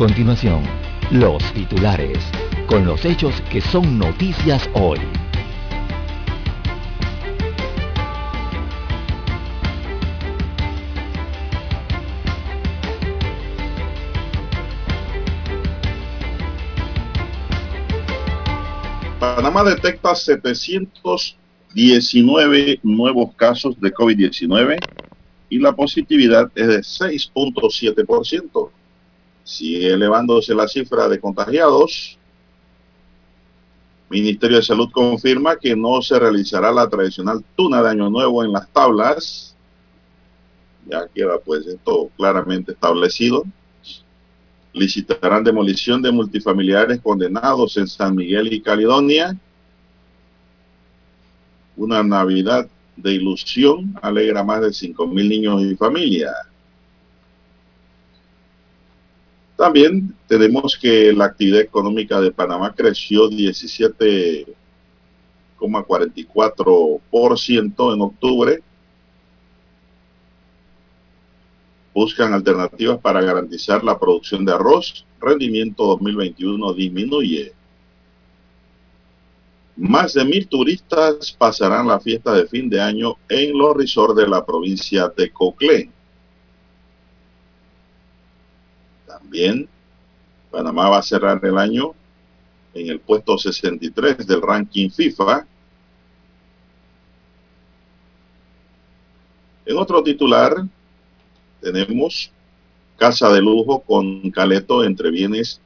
continuación, los titulares, con los hechos que son noticias hoy. Panamá detecta 719 nuevos casos de COVID-19 y la positividad es de 6.7%. Sigue elevándose la cifra de contagiados. Ministerio de Salud confirma que no se realizará la tradicional tuna de Año Nuevo en las tablas. Ya queda pues esto claramente establecido. Licitarán demolición de multifamiliares condenados en San Miguel y Caledonia. Una Navidad de ilusión alegra más de 5 mil niños y familias. También tenemos que la actividad económica de Panamá creció 17,44% en octubre. Buscan alternativas para garantizar la producción de arroz. Rendimiento 2021 disminuye. Más de mil turistas pasarán la fiesta de fin de año en los resorts de la provincia de Coclé. También Panamá va a cerrar el año en el puesto 63 del ranking FIFA. En otro titular tenemos casa de lujo con caleto entre bienes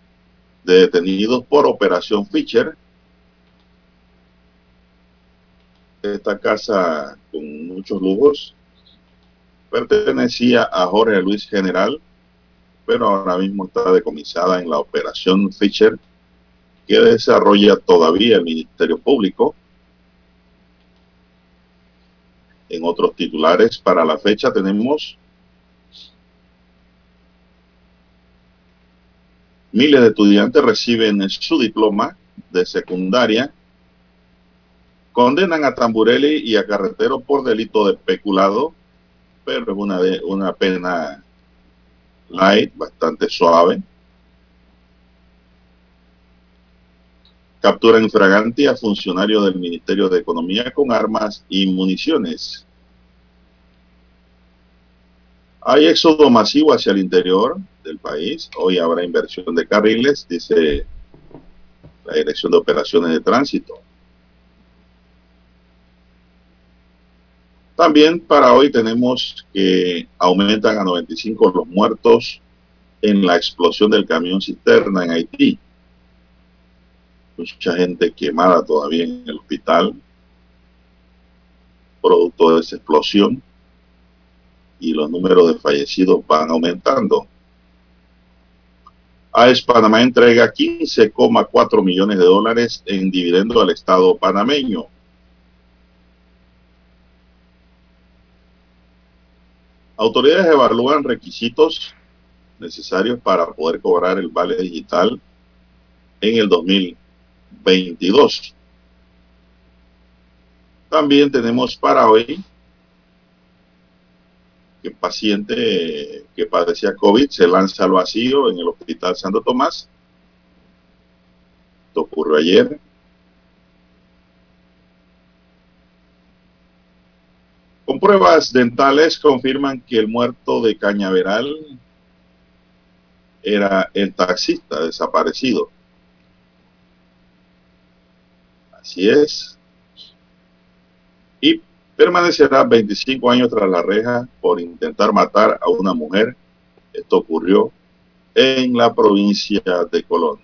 de detenidos por operación Fischer. Esta casa con muchos lujos pertenecía a Jorge Luis General, pero ahora mismo está decomisada en la operación Fischer que desarrolla todavía el Ministerio Público. En otros titulares para la fecha tenemos miles de estudiantes reciben su diploma de secundaria, condenan a Tamburelli y a Carretero por delito de peculado, pero es una, una pena light, bastante suave. Captura en fragante a funcionario del Ministerio de Economía con armas y municiones. Hay éxodo masivo hacia el interior del país. Hoy habrá inversión de carriles, dice la Dirección de Operaciones de Tránsito. También para hoy tenemos que aumentan a 95 los muertos en la explosión del camión cisterna en Haití. Mucha gente quemada todavía en el hospital, producto de esa explosión, y los números de fallecidos van aumentando. AES Panamá entrega 15,4 millones de dólares en dividendo al Estado panameño. Autoridades evalúan requisitos necesarios para poder cobrar el vale digital en el 2022. También tenemos para hoy que paciente que padecía COVID se lanza al vacío en el Hospital Santo Tomás. Esto ocurrió ayer. Pruebas dentales confirman que el muerto de Cañaveral era el taxista desaparecido. Así es. Y permanecerá 25 años tras la reja por intentar matar a una mujer. Esto ocurrió en la provincia de Colón.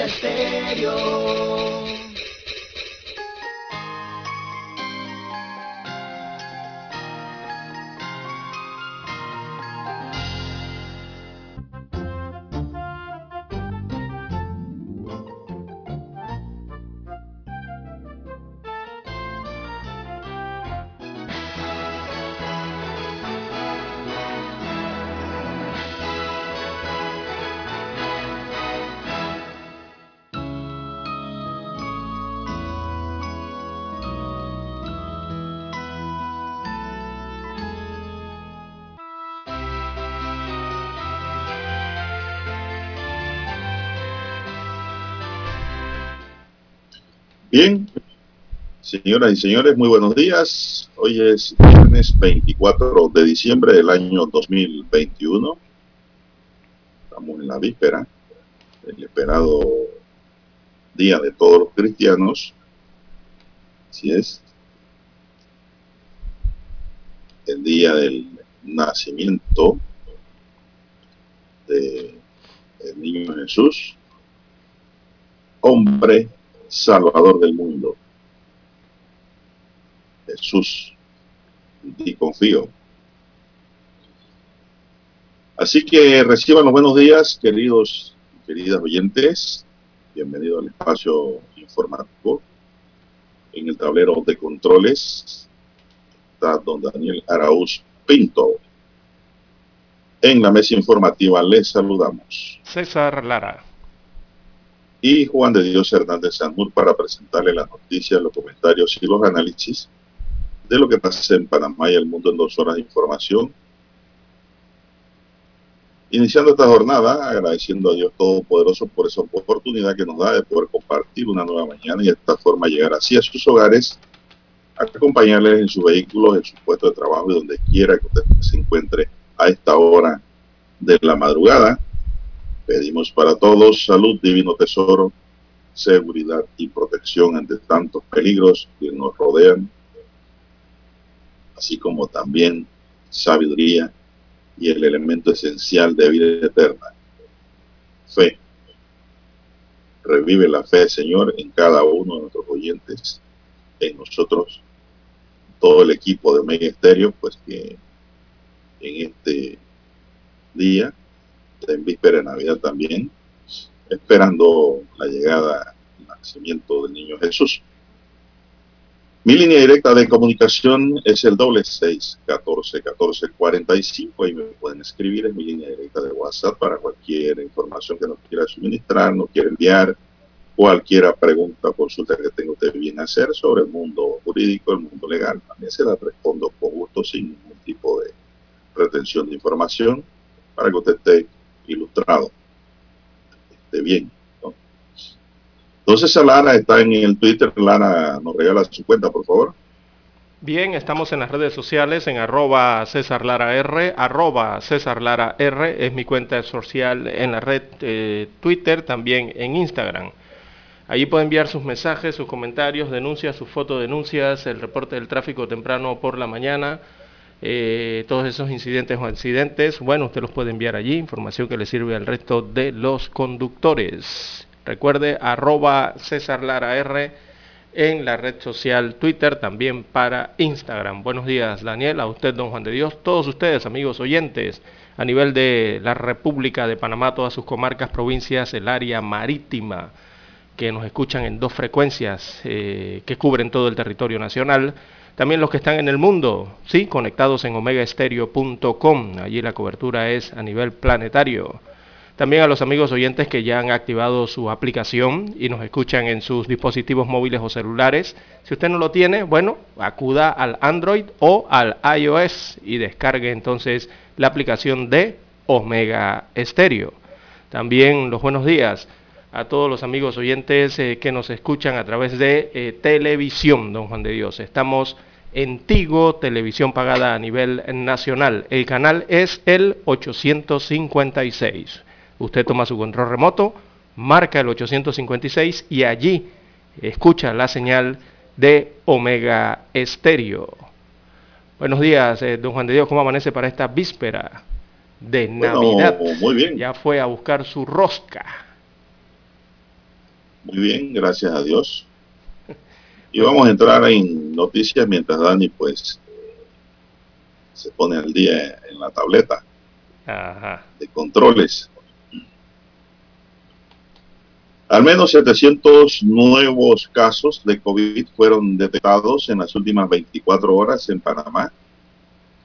Omega Bien, señoras y señores, muy buenos días. Hoy es viernes 24 de diciembre del año 2021. Estamos en la víspera, el esperado día de todos los cristianos. Así es. El día del nacimiento del niño Jesús, hombre Salvador del mundo. Jesús, y confío. Así que reciban los buenos días, queridos y queridas oyentes. Bienvenido al espacio informativo. En el tablero de controles está don Daniel Arauz Pinto. En la mesa informativa les saludamos. César Lara y Juan de Dios Hernández Sanur para presentarle las noticias, los comentarios y los análisis de lo que pasa en Panamá y el mundo en dos horas de información. Iniciando esta jornada, agradeciendo a Dios Todopoderoso por esa oportunidad que nos da de poder compartir una nueva mañana y de esta forma llegar así a sus hogares, acompañarles en sus vehículos, en su puesto de trabajo y donde quiera que usted se encuentre a esta hora de la madrugada Pedimos para todos salud, divino tesoro, seguridad y protección ante tantos peligros que nos rodean, así como también sabiduría y el elemento esencial de vida eterna, fe. Revive la fe, Señor, en cada uno de nuestros oyentes, en nosotros, todo el equipo de Mega Estéreo, pues que en este día en víspera de Navidad también, esperando la llegada, el nacimiento del niño Jesús. Mi línea directa de comunicación es el doble seis catorce catorce cuarenta y cinco. Ahí me pueden escribir en mi línea directa de WhatsApp para cualquier información que nos quiera suministrar, nos quiera enviar, cualquier pregunta o consulta que tenga usted bien hacer sobre el mundo jurídico, el mundo legal. También se la respondo con gusto sin ningún tipo de retención de información para que usted esté ilustrado. Esté bien. Entonces, Lara está en el Twitter. Lara, nos regala su cuenta, por favor. Bien, estamos en las redes sociales en arroba César Lara R, arroba César Lara R, es mi cuenta social en la red eh, Twitter, también en Instagram. Allí puede enviar sus mensajes, sus comentarios, denuncias, sus fotodenuncias, el reporte del tráfico temprano por la mañana, eh, todos esos incidentes o accidentes, bueno, usted los puede enviar allí, información que le sirve al resto de los conductores. Recuerde arroba César Lara R en la red social Twitter, también para Instagram. Buenos días, Daniel, a usted, don Juan de Dios, todos ustedes, amigos oyentes, a nivel de la República de Panamá, todas sus comarcas, provincias, el área marítima, que nos escuchan en dos frecuencias eh, que cubren todo el territorio nacional también los que están en el mundo, sí, conectados en omegaestereo.com. Allí la cobertura es a nivel planetario. También a los amigos oyentes que ya han activado su aplicación y nos escuchan en sus dispositivos móviles o celulares. Si usted no lo tiene, bueno, acuda al Android o al iOS y descargue entonces la aplicación de Omega Stereo. También los buenos días a todos los amigos oyentes eh, que nos escuchan a través de eh, televisión, don Juan de Dios. Estamos en Tigo, televisión pagada a nivel nacional. El canal es el 856. Usted toma su control remoto, marca el 856 y allí escucha la señal de Omega Estéreo. Buenos días, eh, don Juan de Dios, ¿cómo amanece para esta víspera de Navidad? Muy bien. Ya fue a buscar su rosca. Muy bien, gracias a Dios. Y vamos a entrar en noticias mientras Dani pues se pone al día en la tableta de controles. Al menos 700 nuevos casos de COVID fueron detectados en las últimas 24 horas en Panamá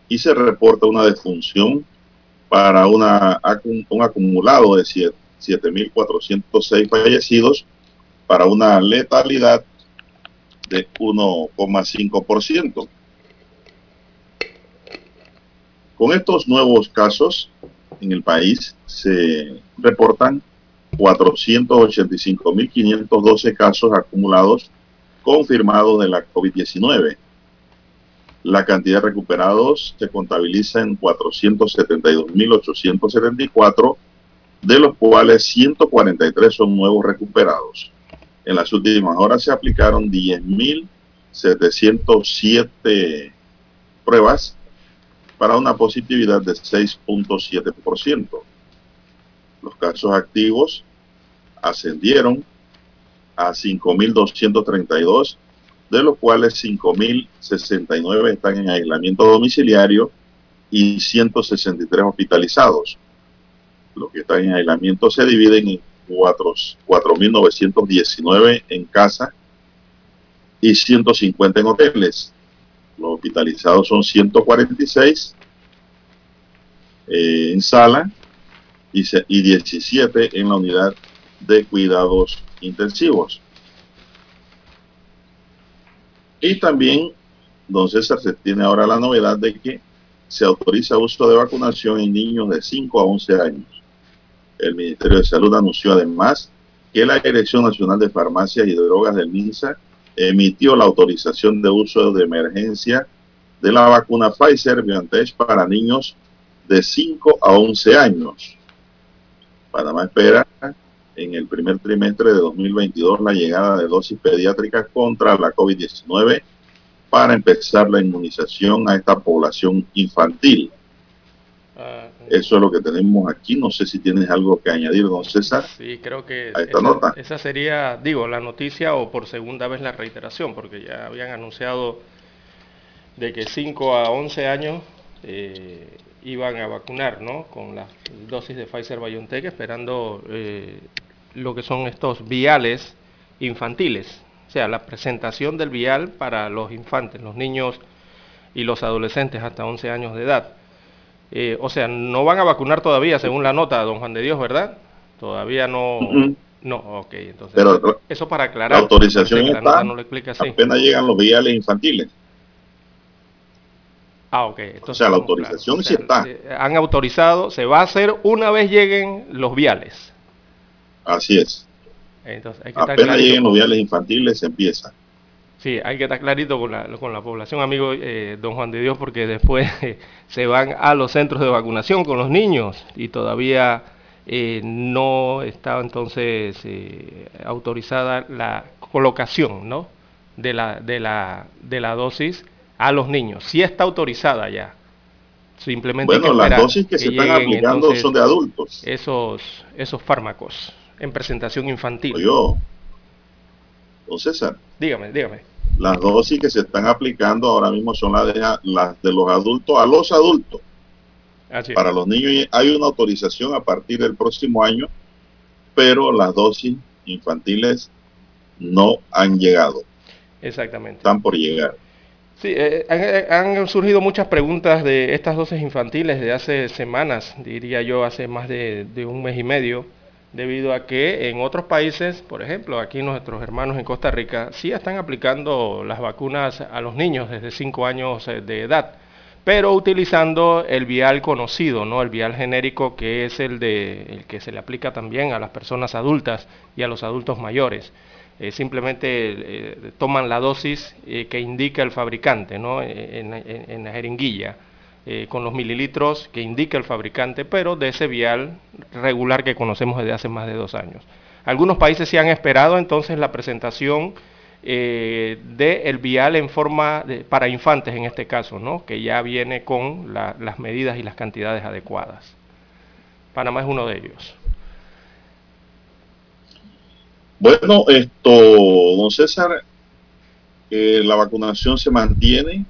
y se reporta una defunción para una, un acumulado de 7.406 fallecidos para una letalidad de 1,5%. Con estos nuevos casos en el país se reportan 485.512 casos acumulados confirmados de la COVID-19. La cantidad de recuperados se contabiliza en 472.874, de los cuales 143 son nuevos recuperados. En las últimas horas se aplicaron 10.707 pruebas para una positividad de 6.7%. Los casos activos ascendieron a 5.232, de los cuales 5.069 están en aislamiento domiciliario y 163 hospitalizados. Los que están en aislamiento se dividen en 4.919 en casa y 150 en hoteles. Los hospitalizados son 146 eh, en sala y, y 17 en la unidad de cuidados intensivos. Y también, don César, se tiene ahora la novedad de que se autoriza uso de vacunación en niños de 5 a 11 años. El Ministerio de Salud anunció además que la Dirección Nacional de Farmacias y Drogas del MINSA emitió la autorización de uso de emergencia de la vacuna Pfizer BioNTech para niños de 5 a 11 años. Panamá espera en el primer trimestre de 2022 la llegada de dosis pediátricas contra la COVID-19 para empezar la inmunización a esta población infantil. Ah, Eso es lo que tenemos aquí. No sé si tienes algo que añadir, don César. Sí, creo que esta nota. esa sería, digo, la noticia o por segunda vez la reiteración, porque ya habían anunciado de que 5 a 11 años eh, iban a vacunar, ¿no? Con las dosis de Pfizer BioNTech, esperando eh, lo que son estos viales infantiles, o sea, la presentación del vial para los infantes, los niños y los adolescentes hasta 11 años de edad. Eh, o sea, no van a vacunar todavía, según la nota, don Juan de Dios, ¿verdad? Todavía no... No, ok, entonces... Pero, eso para aclarar. La autorización está, no lo explica así. apenas llegan los viales infantiles. Ah, ok. Entonces, o sea, la autorización sí está. Han autorizado, se va a hacer una vez lleguen los viales. Así es. Entonces, hay que Apenas lleguen los viales infantiles, se empieza. Sí, hay que estar clarito con la, con la población, amigo eh, don Juan de Dios, porque después se van a los centros de vacunación con los niños y todavía eh, no está entonces eh, autorizada la colocación ¿no? de, la, de, la, de la dosis a los niños. Sí está autorizada ya. Simplemente bueno, las dosis que, se están aplicando son de adultos. Esos, esos fármacos en presentación infantil. Yo, don César. Dígame, dígame. Las dosis que se están aplicando ahora mismo son las de, las de los adultos a los adultos. Para los niños hay una autorización a partir del próximo año, pero las dosis infantiles no han llegado. Exactamente. Están por llegar. Sí, eh, eh, han, surgido muchas preguntas de estas dosis infantiles de hace semanas, diría yo, hace más de un mes y medio debido a que en otros países, por ejemplo, aquí nuestros hermanos en Costa Rica, sí están aplicando las vacunas a los niños desde 5 años eh, de edad, pero utilizando el vial conocido, ¿no? El vial genérico que es el de el que se le aplica también a las personas adultas y a los adultos mayores. Eh, simplemente eh, toman la dosis que indica el fabricante, ¿no? En, en, la jeringuilla. Con los mililitros que indica el fabricante, pero de ese vial regular que conocemos desde hace más de dos años. Algunos países se han esperado entonces la presentación eh, del vial en forma para infantes en este caso, ¿no? que ya viene con las medidas y las cantidades adecuadas. Panamá es uno de ellos. Bueno, esto, don César, eh, la vacunación se mantiene.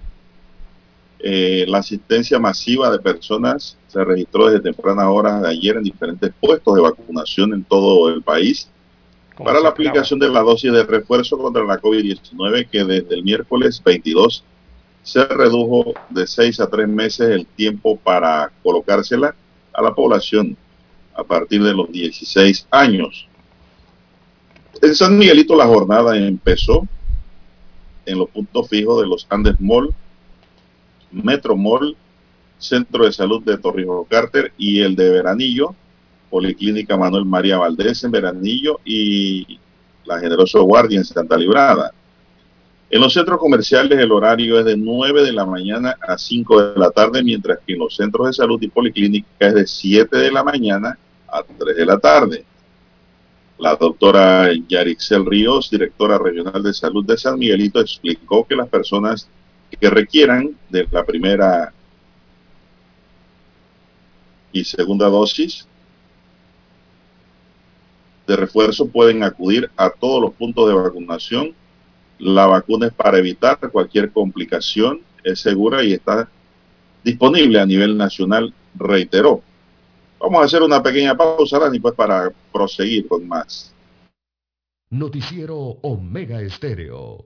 Eh, la asistencia masiva de personas se registró desde temprana hora de ayer en diferentes puestos de vacunación en todo el país para la aplicación de la dosis de refuerzo contra la COVID-19 que desde el miércoles 22 se redujo de 6 a 3 meses el tiempo para colocársela a la población a partir de los 16 años. En San Miguelito la jornada empezó en los puntos fijos de los Andes Mall, Metro Mall, Centro de Salud de Torrijos Carter y el de Veranillo, Policlínica Manuel María Valdés en Veranillo y la Generoso Guardia en Santa Librada. En los centros comerciales el horario es de 9 de la mañana a 5 de la tarde, mientras que en los centros de salud y policlínica es de 7 de la mañana a 3 de la tarde. La doctora Yarixel Ríos, directora regional de salud de San Miguelito, explicó que las personas que requieran de la primera y segunda dosis de refuerzo pueden acudir a todos los puntos de vacunación. La vacuna es para evitar cualquier complicación, es segura y está disponible a nivel nacional, reiteró. Vamos a hacer una pequeña pausa, Dani, pues para proseguir con más. Noticiero Omega Estéreo.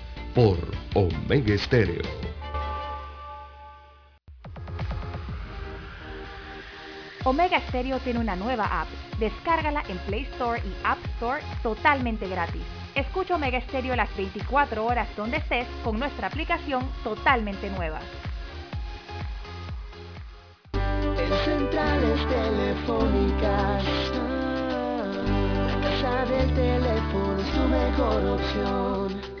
por Omega Estéreo. Omega Stereo tiene una nueva app. Descárgala en Play Store y App Store totalmente gratis. Escucha Omega Stereo las 24 horas donde estés con nuestra aplicación totalmente nueva. En centrales telefónicas, la casa del teléfono es tu mejor opción.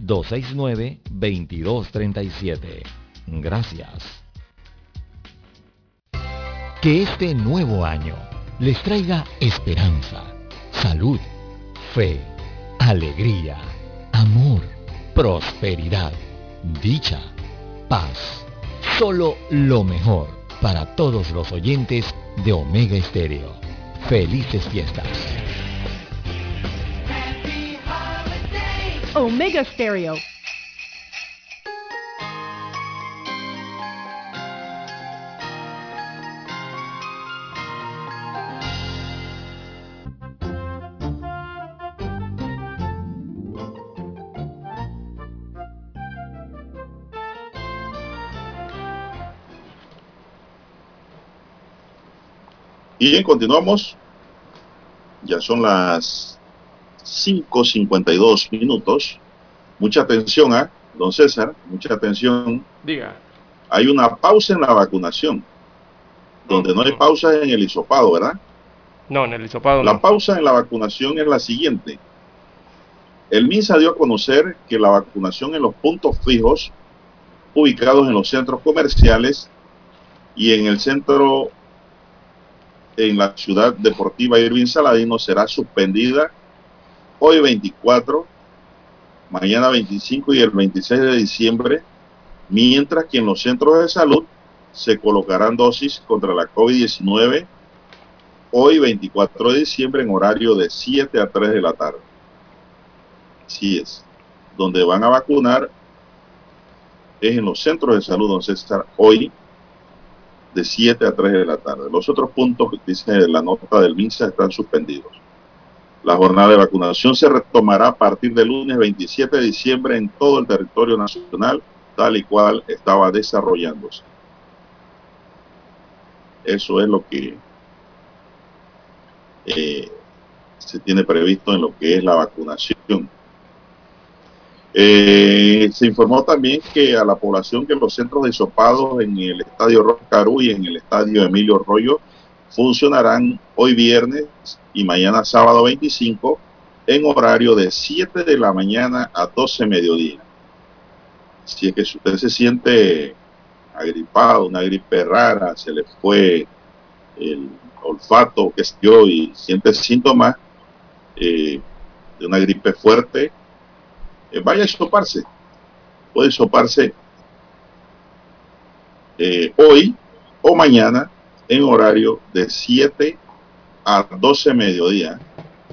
269-2237. Gracias. Que este nuevo año les traiga esperanza, salud, fe, alegría, amor, prosperidad, dicha, paz. Solo lo mejor para todos los oyentes de Omega Estéreo. Felices fiestas. Omega Stereo. Y continuamos. Ya son las 5.52 minutos. Mucha atención, ¿ah? Don César, mucha atención. Diga. Hay una pausa en la vacunación, donde no hay pausa en el hisopado, ¿verdad? No, en el hisopado La no. pausa en la vacunación es la siguiente. El MINSA dio a conocer que la vacunación en los puntos fijos ubicados en los centros comerciales y en el centro en la ciudad deportiva Irving Saladino será suspendida hoy 24, mañana 25 y el 26 de diciembre, mientras que en los centros de salud se colocarán dosis contra la COVID-19 hoy 24 de diciembre en horario de 7 a 3 de la tarde. Así es. Donde van a vacunar es en los centros de salud, don César, hoy de 7 a 3 de la tarde. Los otros puntos que dice la nota del MINSA están suspendidos. La jornada de vacunación se retomará a partir del lunes 27 de diciembre en todo el territorio nacional, tal y cual estaba desarrollándose. Eso es lo que eh, se tiene previsto en lo que es la vacunación. Eh, se informó también que a la población que los centros de hisopados en el estadio Roscarú y en el estadio Emilio Rollo funcionarán hoy viernes y mañana sábado 25 en horario de 7 de la mañana a 12 mediodía. Si es que usted se siente agripado, una gripe rara, se le fue el olfato, que y siente síntomas eh, de una gripe fuerte, eh, vaya a soparse. Puede soparse eh, hoy o mañana en horario de 7 a 12 mediodía.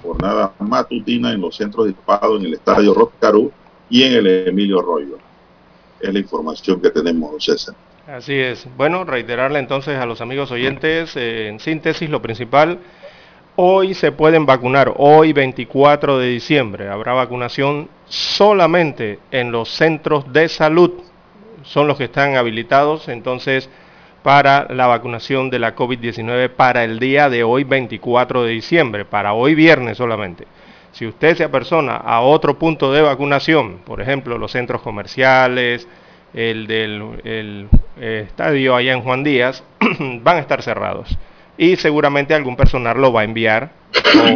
Jornada matutina en los centros disparos en el estadio Roscarú y en el Emilio Rollo. Es la información que tenemos, César. Así es. Bueno, reiterarle entonces a los amigos oyentes, eh, en síntesis, lo principal, hoy se pueden vacunar, hoy 24 de diciembre, habrá vacunación solamente en los centros de salud, son los que están habilitados, entonces, para la vacunación de la COVID-19 para el día de hoy 24 de diciembre, para hoy viernes solamente. Si usted se apersona a otro punto de vacunación, por ejemplo, los centros comerciales, el del el, eh, estadio allá en Juan Díaz, van a estar cerrados. Y seguramente algún personal lo va a enviar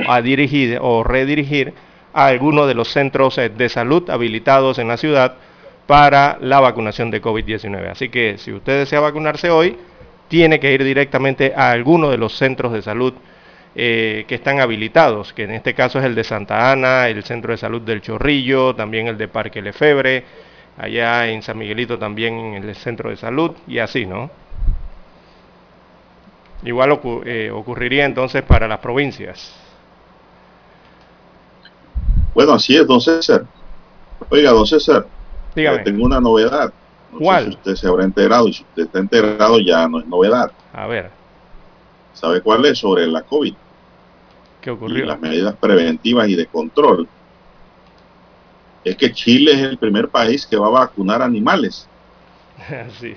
o a dirigir o redirigir a alguno de los centros eh, de salud habilitados en la ciudad para la vacunación de COVID-19. Así que si usted desea vacunarse hoy, tiene que ir directamente a alguno de los centros de salud eh, que están habilitados, que en este caso es el de Santa Ana, el Centro de Salud del Chorrillo, también el de Parque Lefebre, allá en San Miguelito también en el centro de salud y así, ¿no? Igual eh, ocurriría entonces para las provincias. Bueno, así es, don César. Oiga, don César, Dígame. tengo una novedad. No ¿Cuál? sé si usted se habrá enterado y si usted está enterado ya no es novedad. A ver, ¿Sabe cuál es? Sobre la COVID ¿qué y ocurrió? las medidas preventivas y de control. Es que Chile es el primer país que va a vacunar animales sí.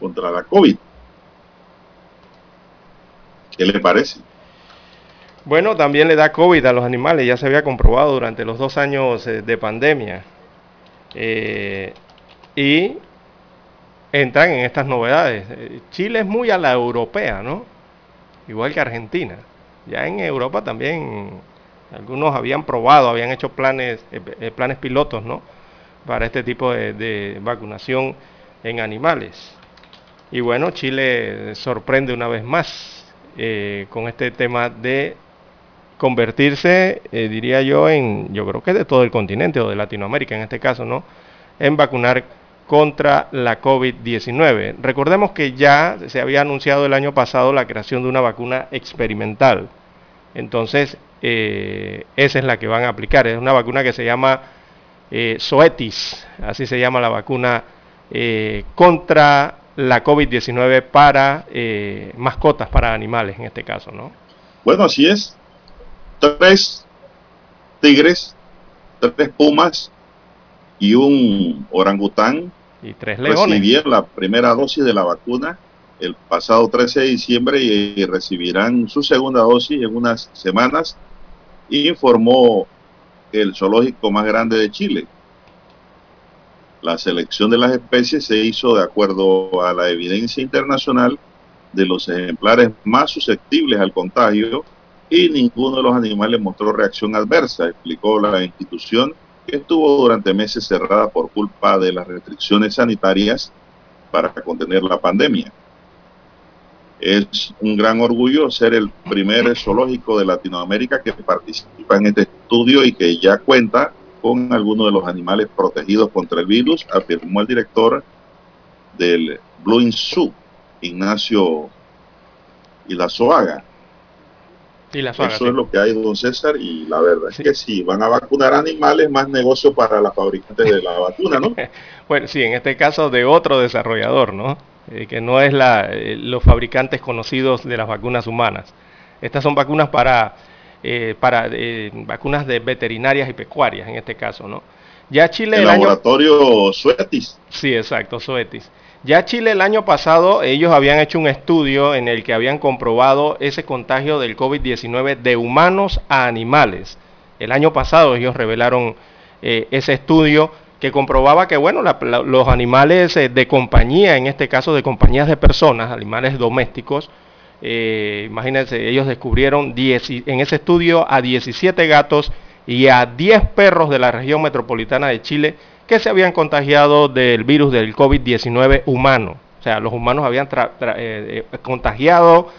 contra la COVID. ¿Qué le parece? Bueno, también le da COVID a los animales, ya se había comprobado durante los dos años eh, de pandemia. Eh, y entran en estas novedades. Chile es muy a la europea, ¿no? Igual que Argentina. Ya en Europa también algunos habían probado, habían hecho planes, eh, eh, planes pilotos, ¿no? Para este tipo de, de vacunación en animales. Y bueno, Chile sorprende una vez más eh, con este tema de convertirse, eh, diría yo, en, yo creo que de todo el continente o de Latinoamérica en este caso, ¿no? En vacunar contra la COVID-19. Recordemos que ya se había anunciado el año pasado la creación de una vacuna experimental. Entonces, eh, esa es la que van a aplicar. Es una vacuna que se llama eh, Zoetis, así se llama la vacuna eh, contra la COVID-19 para mascotas, para animales en este caso, ¿no? Bueno, así es. Tres tigres, tres pumas y un orangután Y tres leones. recibieron la primera dosis de la vacuna el pasado 13 de diciembre y recibirán su segunda dosis en unas semanas informó el zoológico más grande de Chile. La selección de las especies se hizo de acuerdo a la evidencia internacional de los ejemplares más susceptibles al contagio y ninguno de los animales mostró reacción adversa, explicó la institución que estuvo durante meses cerrada por culpa de las restricciones sanitarias para contener la pandemia. Es un gran orgullo ser el primer zoológico de Latinoamérica que participa en este estudio y que ya cuenta con algunos de los animales protegidos contra el virus, afirmó el director del Blue Zoo, Ignacio Ilazoaga. Y Eso es lo que hay, don César, y la verdad es que si van a vacunar animales, más negocio para las fabricantes de la vacuna, ¿no? bueno, sí, en este caso de otro desarrollador, ¿no? Eh, que no es la, eh, los fabricantes conocidos de las vacunas humanas. Estas son vacunas para, eh, para vacunas de veterinarias y pecuarias, en este caso, ¿no? Ya Chile... El, laboratorio Suetis. Sí, exacto, Suetis. Ya Chile el año pasado ellos habían hecho un estudio en el que habían comprobado ese contagio del COVID-19 de humanos a animales. El año pasado ellos revelaron eh, ese estudio que comprobaba que bueno, los animales eh, de compañía, en este caso de compañías de personas, animales domésticos, eh, imagínense, ellos descubrieron en ese estudio a 17 gatos y a 10 perros de la región metropolitana de Chile que se habían contagiado del virus del COVID-19 humano. O sea, los humanos habían eh, eh, contagiado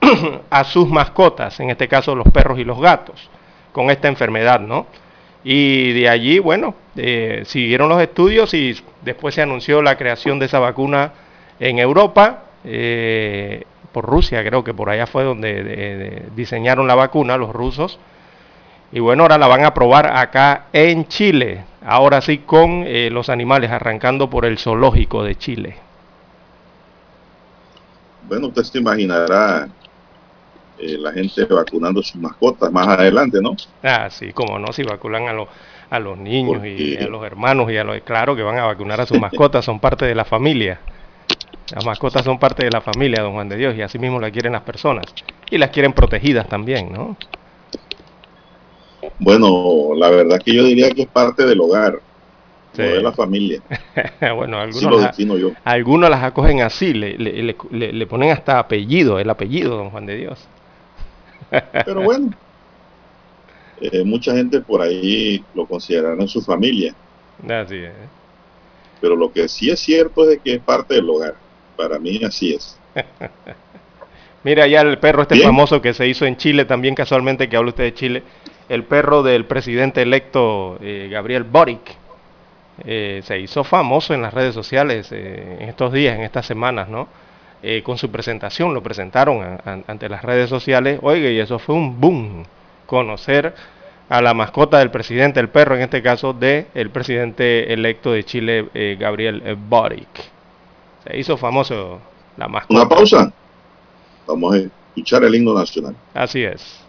a sus mascotas, en este caso los perros y los gatos, con esta enfermedad, ¿no? Y de allí, bueno, eh, siguieron los estudios y después se anunció la creación de esa vacuna en Europa, por Rusia, creo que por allá fue donde diseñaron la vacuna, los rusos. Y bueno, ahora la van a probar acá en Chile. Ahora sí con eh, los animales, arrancando por el zoológico de Chile. Bueno, usted se imaginará eh, la gente vacunando sus mascotas más adelante, ¿no? Ah, sí, como no, si vacunan a, a los niños y a los hermanos y a los... Claro que van a vacunar a sus mascotas, son parte de la familia. Las mascotas son parte de la familia, don Juan de Dios, y así mismo la quieren las personas. Y las quieren protegidas también, ¿no? Bueno, la verdad que yo diría que es parte del hogar, de la familia. bueno, algunos, algunos las acogen así, le, le, le, ponen hasta apellido, el apellido, don Juan de Dios. Pero bueno, eh, mucha gente por ahí lo considerarán su familia. Así es. Pero lo que sí es cierto es de que es parte del hogar. Para mí así es. Mira ya el perro este famoso que se hizo en Chile, también casualmente que habla usted de Chile, el perro del presidente electo eh, Gabriel Boric. Eh, se hizo famoso en las redes sociales eh, en estos días, en estas semanas, ¿no? con su presentación, lo presentaron ante las redes sociales. Oiga, y eso fue un boom, conocer a la mascota del presidente, el perro en este caso, del el presidente electo de Chile, Gabriel Boric. Se hizo famoso la mascota. Una pausa. Vamos a escuchar el himno nacional. Así es.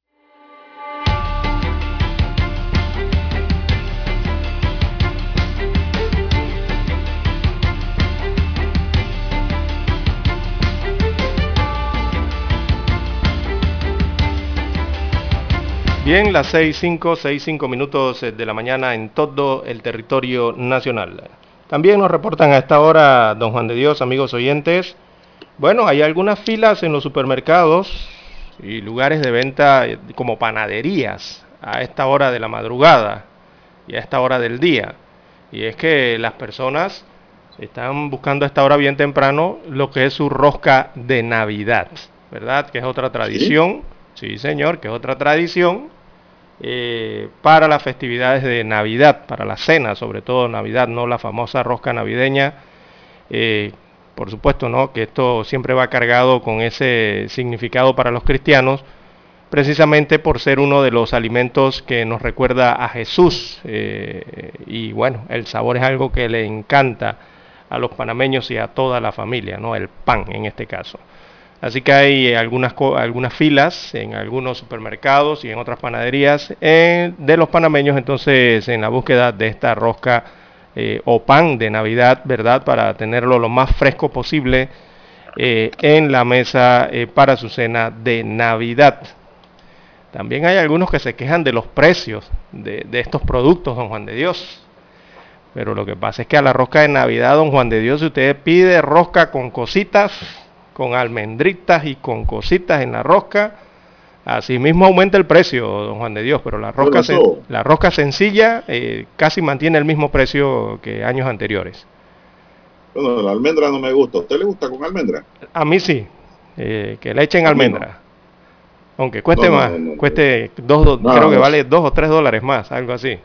Bien, las 6.5, 6.5 minutos eh, de la mañana en todo el territorio nacional. También nos reportan a esta hora, don Juan de Dios, amigos oyentes, bueno, hay algunas filas en los supermercados y lugares de venta eh, como panaderías a esta hora de la madrugada y a esta hora del día. Y es que las personas están buscando a esta hora bien temprano lo que es su rosca de Navidad, ¿verdad? Que es otra tradición, sí, señor, que es otra tradición eh, para las festividades de Navidad, para la cena, sobre todo Navidad, no la famosa rosca navideña. Eh, por supuesto, ¿no? que esto siempre va cargado con ese significado para los cristianos, precisamente por ser uno de los alimentos que nos recuerda a Jesús. Eh, y bueno, el sabor es algo que le encanta a los panameños y a toda la familia, ¿no? el pan en este caso. Así que hay algunas, algunas filas en algunos supermercados y en otras panaderías eh, de los panameños, entonces en la búsqueda de esta rosca eh, o pan de Navidad, ¿verdad? Para tenerlo lo más fresco posible eh, en la mesa para su cena de Navidad. También hay algunos que se quejan de los precios de, de, estos productos, don Juan de Dios. Pero lo que pasa es que a la rosca de Navidad, don Juan de Dios, si usted pide rosca con cositas, con almendritas y con cositas en la rosca, Así mismo aumenta el precio, don Juan de Dios, pero la rosca, la rosca sencilla eh, casi mantiene el mismo precio que años anteriores. Bueno, la almendra no me gusta. ¿A usted le gusta con almendra? A mí sí, eh, que le echen almendra. Aunque cueste no, más, no, cueste dos, do, creo que vale dos o tres dólares más, algo así.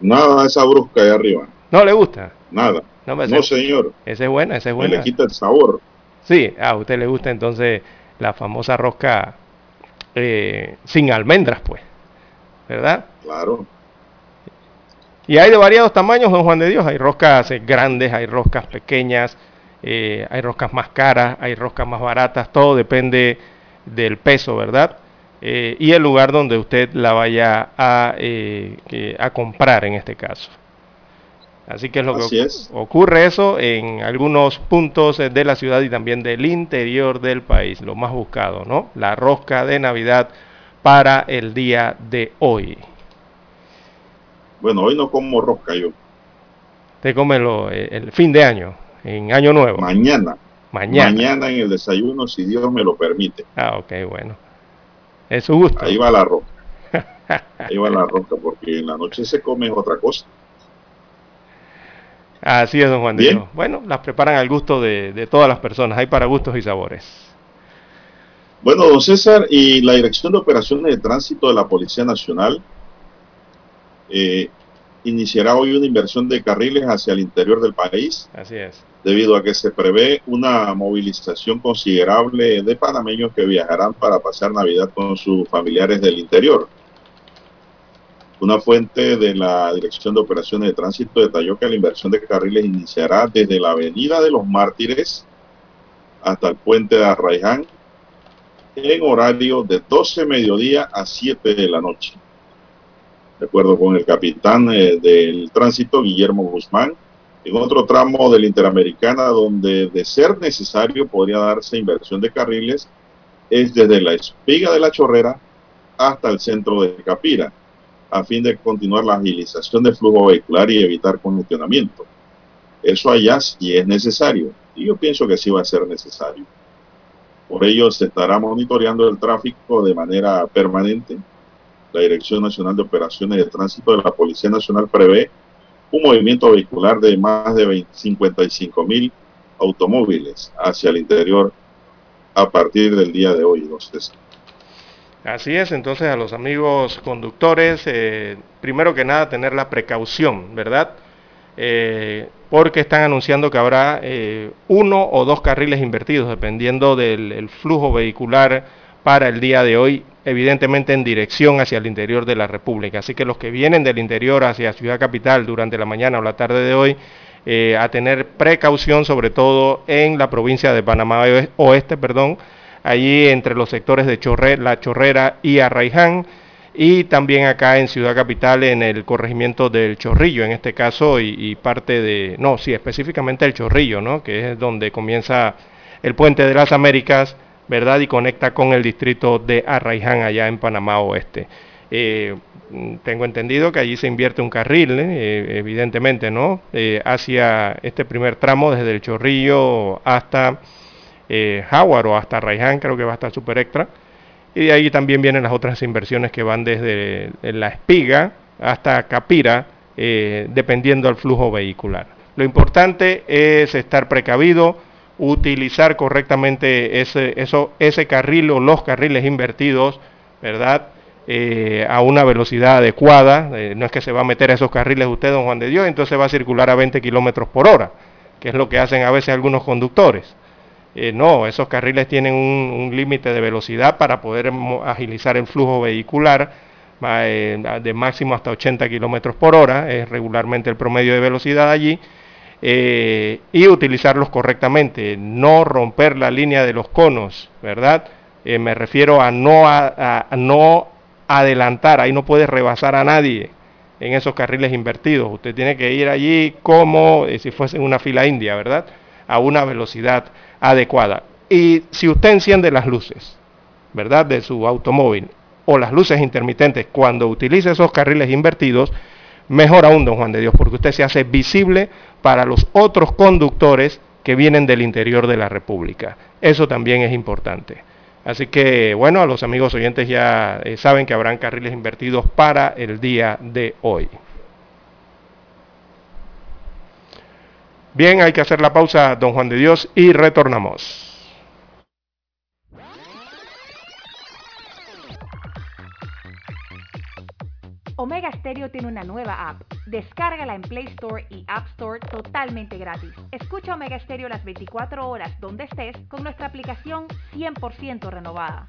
Nada de esa brusca ahí arriba. ¿No le gusta? Nada. No, no señor. Esa es buena, esa es buena. le quita el sabor. Sí, a usted le gusta entonces la famosa rosca eh, sin almendras, pues. ¿Verdad? Claro. Y hay de variados tamaños, don Juan de Dios. Hay roscas eh, grandes, hay roscas pequeñas, eh, hay roscas más caras, hay roscas más baratas. Todo depende del peso, ¿verdad? Eh, y el lugar donde usted la vaya a, eh, a comprar en este caso. Así que es lo Así que es. ocurre eso en algunos puntos eh, de la ciudad y también del interior del país, lo más buscado, ¿no? La rosca de Navidad para el día de hoy. Bueno, hoy no como rosca yo. Te come lo, eh, el fin de año, en año nuevo. Mañana. Mañana. Mañana en el desayuno, si Dios me lo permite. Ah, ok, bueno. Es su gusto. Ahí va la rosca. Ahí va la rosca, porque en la noche se come otra cosa. Así es, don Juan de Dios. Bueno, las preparan al gusto de, de, todas las personas. Hay para gustos y sabores. Bueno, don César, y la Dirección de Operaciones de Tránsito de la Policía Nacional eh, iniciará hoy una inversión de carriles hacia el interior del país. Así es. Debido a que se prevé una movilización considerable de panameños que viajarán para pasar Navidad con sus familiares del interior. Una fuente de la Dirección de Operaciones de Tránsito detalló que la inversión de carriles iniciará desde la Avenida de los Mártires hasta el puente de Arraiján en horario de 12 mediodía a 7 de la noche. De acuerdo con el capitán eh, del tránsito, Guillermo Guzmán, en otro tramo de la Interamericana donde de ser necesario podría darse inversión de carriles es desde la espiga de la chorrera hasta el centro de Capira a fin de continuar la agilización del flujo vehicular y evitar congestionamiento. Eso allá sí es necesario y yo pienso que sí va a ser necesario. Por ello se estará monitoreando el tráfico de manera permanente. La Dirección Nacional de Operaciones de Tránsito de la Policía Nacional prevé un movimiento vehicular de más de 55 mil automóviles hacia el interior a partir del día de hoy, don César. Así es, entonces a los amigos conductores, eh, primero que nada tener la precaución, ¿verdad? Eh, porque están anunciando que habrá eh, uno o dos carriles invertidos, dependiendo del flujo vehicular para el día de hoy, evidentemente en dirección hacia el interior de la República. Así que los que vienen del interior hacia Ciudad Capital durante la mañana o la tarde de hoy, eh, a tener precaución, sobre todo en la provincia de Panamá Oeste, perdón, allí entre los sectores de La Chorrera y Arraiján y también acá en Ciudad Capital en el corregimiento del Chorrillo, en este caso, y, parte de, no, sí, específicamente el Chorrillo, ¿no? que es donde comienza el puente de las Américas, ¿verdad? Y conecta con el distrito de Arraiján allá en Panamá Oeste. Eh, tengo entendido que allí se invierte un carril, ¿eh? evidentemente, ¿no? Eh, hacia este primer tramo desde el Chorrillo hasta Howard o hasta Arraiján, creo que va a estar Super Extra y de ahí también vienen las otras inversiones que van desde la espiga hasta Capira, eh, dependiendo del flujo vehicular. Lo importante es estar precavido, utilizar correctamente ese, ese carril o los carriles invertidos, ¿verdad? Eh, a una velocidad adecuada. Eh, no es que se va a meter a esos carriles usted, don Juan de Dios, entonces va a circular a 20 kilómetros por hora, que es lo que hacen a veces algunos conductores. Eh, no, esos carriles tienen un, límite de velocidad para poder agilizar el flujo vehicular eh, de máximo hasta 80 kilómetros por hora, es regularmente el promedio de velocidad allí, eh, y utilizarlos correctamente, no romper la línea de los conos, ¿verdad? me refiero a no, a no adelantar, ahí no puede rebasar a nadie en esos carriles invertidos, usted tiene que ir allí como si fuese una fila india, ¿verdad? A una velocidad adecuada. Y si usted enciende las luces, ¿verdad?, de su automóvil o las luces intermitentes cuando utilice esos carriles invertidos, mejor aún, don Juan de Dios, porque usted se hace visible para los otros conductores que vienen del interior de la República. Eso también es importante. Así que, bueno, a los amigos oyentes ya eh, saben que habrán carriles invertidos para el día de hoy. Bien, hay que hacer la pausa, don Juan de Dios, y retornamos. Omega Stereo tiene una nueva app. Descárgala en Play Store y App Store totalmente gratis. Escucha Omega Stereo las 24 horas donde estés con nuestra aplicación 100% renovada.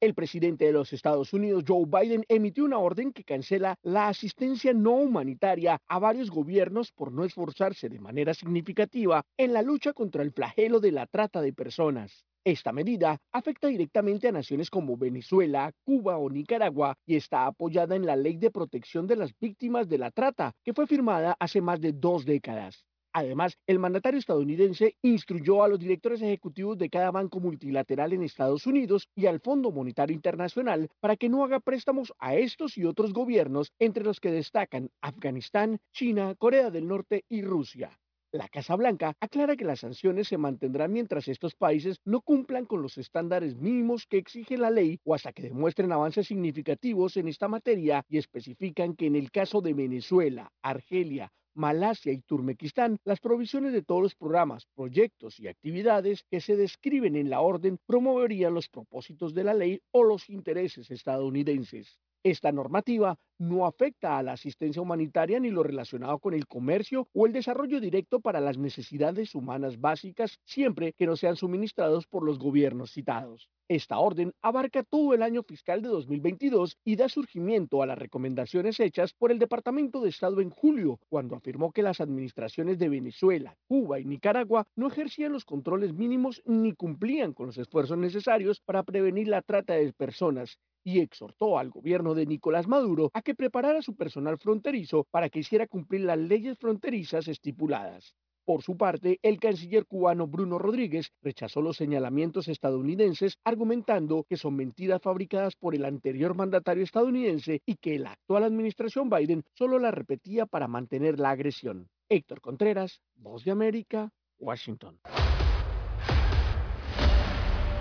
El presidente de los Estados Unidos, Joe Biden, emitió una orden que cancela la asistencia no humanitaria a varios gobiernos por no esforzarse de manera significativa en la lucha contra el flagelo de la trata de personas. Esta medida afecta directamente a naciones como Venezuela, Cuba o Nicaragua y está apoyada en la Ley de Protección de las Víctimas de la Trata, que fue firmada hace más de dos décadas. Además, el mandatario estadounidense instruyó a los directores ejecutivos de cada banco multilateral en Estados Unidos y al Fondo Monetario Internacional para que no haga préstamos a estos y otros gobiernos, entre los que destacan Afganistán, China, Corea del Norte y Rusia. La Casa Blanca aclara que las sanciones se mantendrán mientras estos países no cumplan con los estándares mínimos que exige la ley o hasta que demuestren avances significativos en esta materia y especifican que en el caso de Venezuela, Argelia, Malasia y Turmequistán, las provisiones de todos los programas, proyectos y actividades que se describen en la orden promoverían los propósitos de la ley o los intereses estadounidenses. Esta normativa no afecta a la asistencia humanitaria ni lo relacionado con el comercio o el desarrollo directo para las necesidades humanas básicas siempre que no sean suministrados por los gobiernos citados. Esta orden abarca todo el año fiscal de 2022 y da surgimiento a las recomendaciones hechas por el Departamento de Estado en julio, cuando afirmó que las administraciones de Venezuela, Cuba y Nicaragua no ejercían los controles mínimos ni cumplían con los esfuerzos necesarios para prevenir la trata de personas y exhortó al gobierno de Nicolás Maduro a que preparara su personal fronterizo para que hiciera cumplir las leyes fronterizas estipuladas. Por su parte, el canciller cubano Bruno Rodríguez rechazó los señalamientos estadounidenses argumentando que son mentiras fabricadas por el anterior mandatario estadounidense y que la actual administración Biden solo la repetía para mantener la agresión. Héctor Contreras, Voz de América, Washington.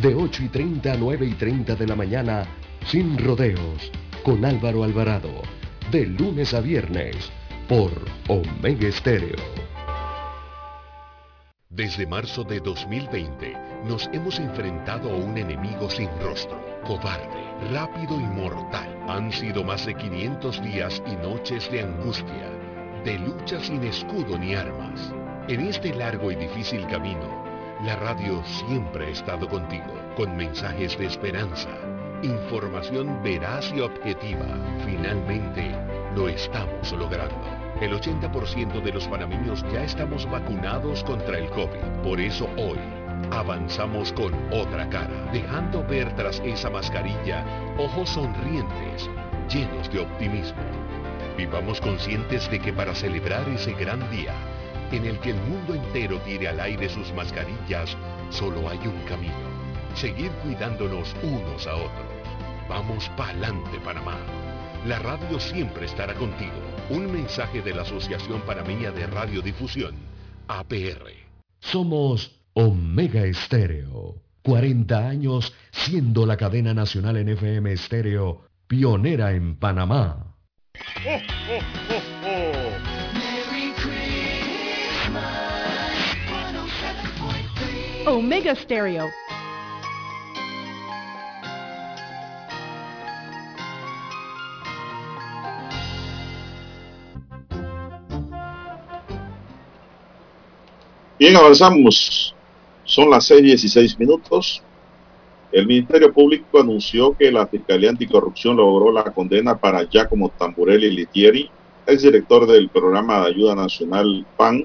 De 8 y 30 a 9 y 30 de la mañana, sin rodeos, con Álvaro Alvarado. De lunes a viernes, por Omega Estéreo. Desde marzo de 2020 nos hemos enfrentado a un enemigo sin rostro, cobarde, rápido y mortal. Han sido más de 500 días y noches de angustia, de lucha sin escudo ni armas. En este largo y difícil camino, la radio siempre ha estado contigo, con mensajes de esperanza, información veraz y objetiva. Finalmente, lo estamos logrando. El 80% de los panameños ya estamos vacunados contra el COVID. Por eso hoy avanzamos con otra cara, dejando ver tras esa mascarilla ojos sonrientes, llenos de optimismo. Vivamos conscientes de que para celebrar ese gran día, en el que el mundo entero tire al aire sus mascarillas, solo hay un camino. Seguir cuidándonos unos a otros. Vamos pa'lante, Panamá. La radio siempre estará contigo. Un mensaje de la Asociación Panameña de Radiodifusión, APR. Somos Omega Estéreo. 40 años siendo la cadena nacional en FM Estéreo, pionera en Panamá. Omega Stereo. Bien, avanzamos. Son las 6.16 minutos. El Ministerio Público anunció que la Fiscalía Anticorrupción logró la condena para Giacomo Tamburelli Litieri, exdirector del Programa de Ayuda Nacional PAN,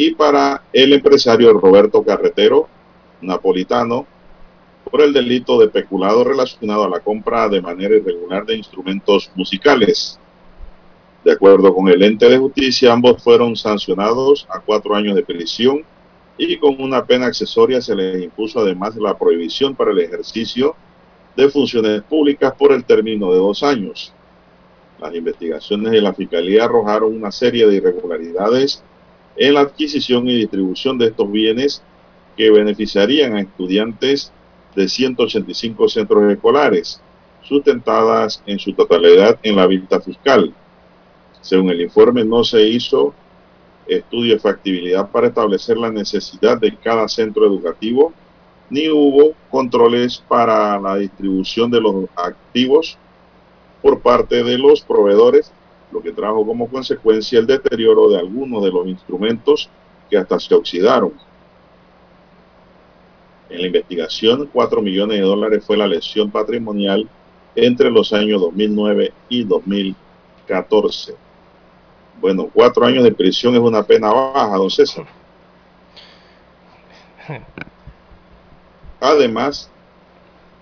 y para el empresario Roberto Carretero, napolitano, por el delito de peculado relacionado a la compra de manera irregular de instrumentos musicales. De acuerdo con el ente de justicia, ambos fueron sancionados a cuatro años de prisión y con una pena accesoria se les impuso además la prohibición para el ejercicio de funciones públicas por el término de dos años. Las investigaciones de la Fiscalía arrojaron una serie de irregularidades en la adquisición y distribución de estos bienes que beneficiarían a estudiantes de 185 centros escolares, sustentadas en su totalidad en la vista fiscal. Según el informe, no se hizo estudio de factibilidad para establecer la necesidad de cada centro educativo, ni hubo controles para la distribución de los activos por parte de los proveedores, lo que trajo como consecuencia el deterioro de algunos de los instrumentos que hasta se oxidaron. En la investigación, 4 millones de dólares fue la lesión patrimonial entre los años 2009 y 2014. Bueno, cuatro años de prisión es una pena baja, don César. Además,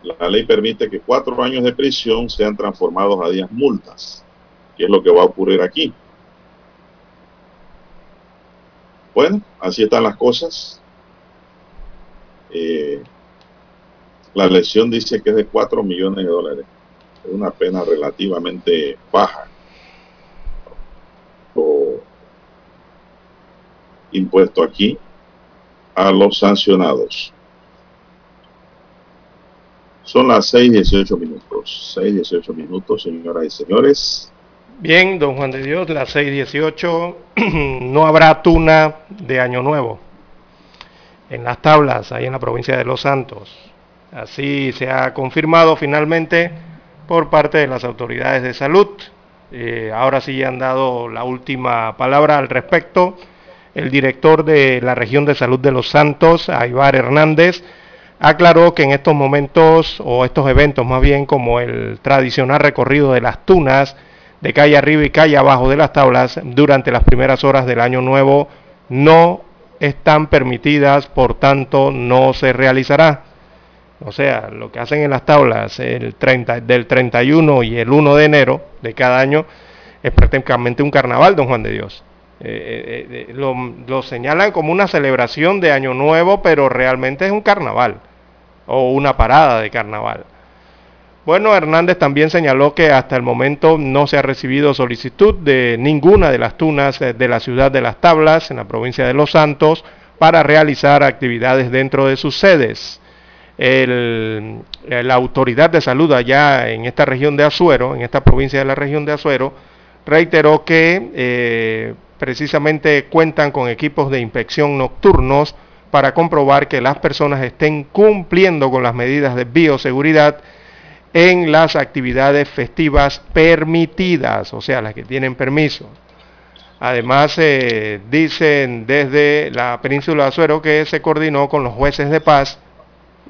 la ley permite que cuatro años de prisión sean transformados a días multas, que es lo que va a ocurrir aquí. Bueno, así están las cosas. Eh, la lesión dice que es de 4 millones de dólares. Es una pena relativamente baja. Impuesto aquí a los sancionados. Son las 6:18 minutos. 6:18 minutos, señoras y señores. Bien, don Juan de Dios, las 6:18. no habrá tuna de Año Nuevo en las tablas, ahí en la provincia de Los Santos. Así se ha confirmado finalmente por parte de las autoridades de salud. Eh, ahora sí han dado la última palabra al respecto el director de la región de salud de Los Santos, Aybar Hernández, aclaró que en estos momentos, o estos eventos más bien, como el tradicional recorrido de las tunas de calle arriba y calle abajo de las tablas durante las primeras horas del año nuevo, no están permitidas, por tanto no se realizará. O sea, lo que hacen en las tablas el 30, del 31 y el 1 de enero de cada año es prácticamente un carnaval, don Juan de Dios. Eh, eh, eh, lo, lo, señalan como una celebración de Año Nuevo, pero realmente es un carnaval o una parada de carnaval. Bueno, Hernández también señaló que hasta el momento no se ha recibido solicitud de ninguna de las tunas de la ciudad de Las Tablas, en la provincia de Los Santos, para realizar actividades dentro de sus sedes. El, la autoridad de salud allá en esta región de Azuero, en esta provincia de la región de Azuero, reiteró que eh, precisamente cuentan con equipos de inspección nocturnos para comprobar que las personas estén cumpliendo con las medidas de bioseguridad en las actividades festivas permitidas, o sea, las que tienen permiso. Además, eh, dicen desde la península de Azuero que se coordinó con los jueces de paz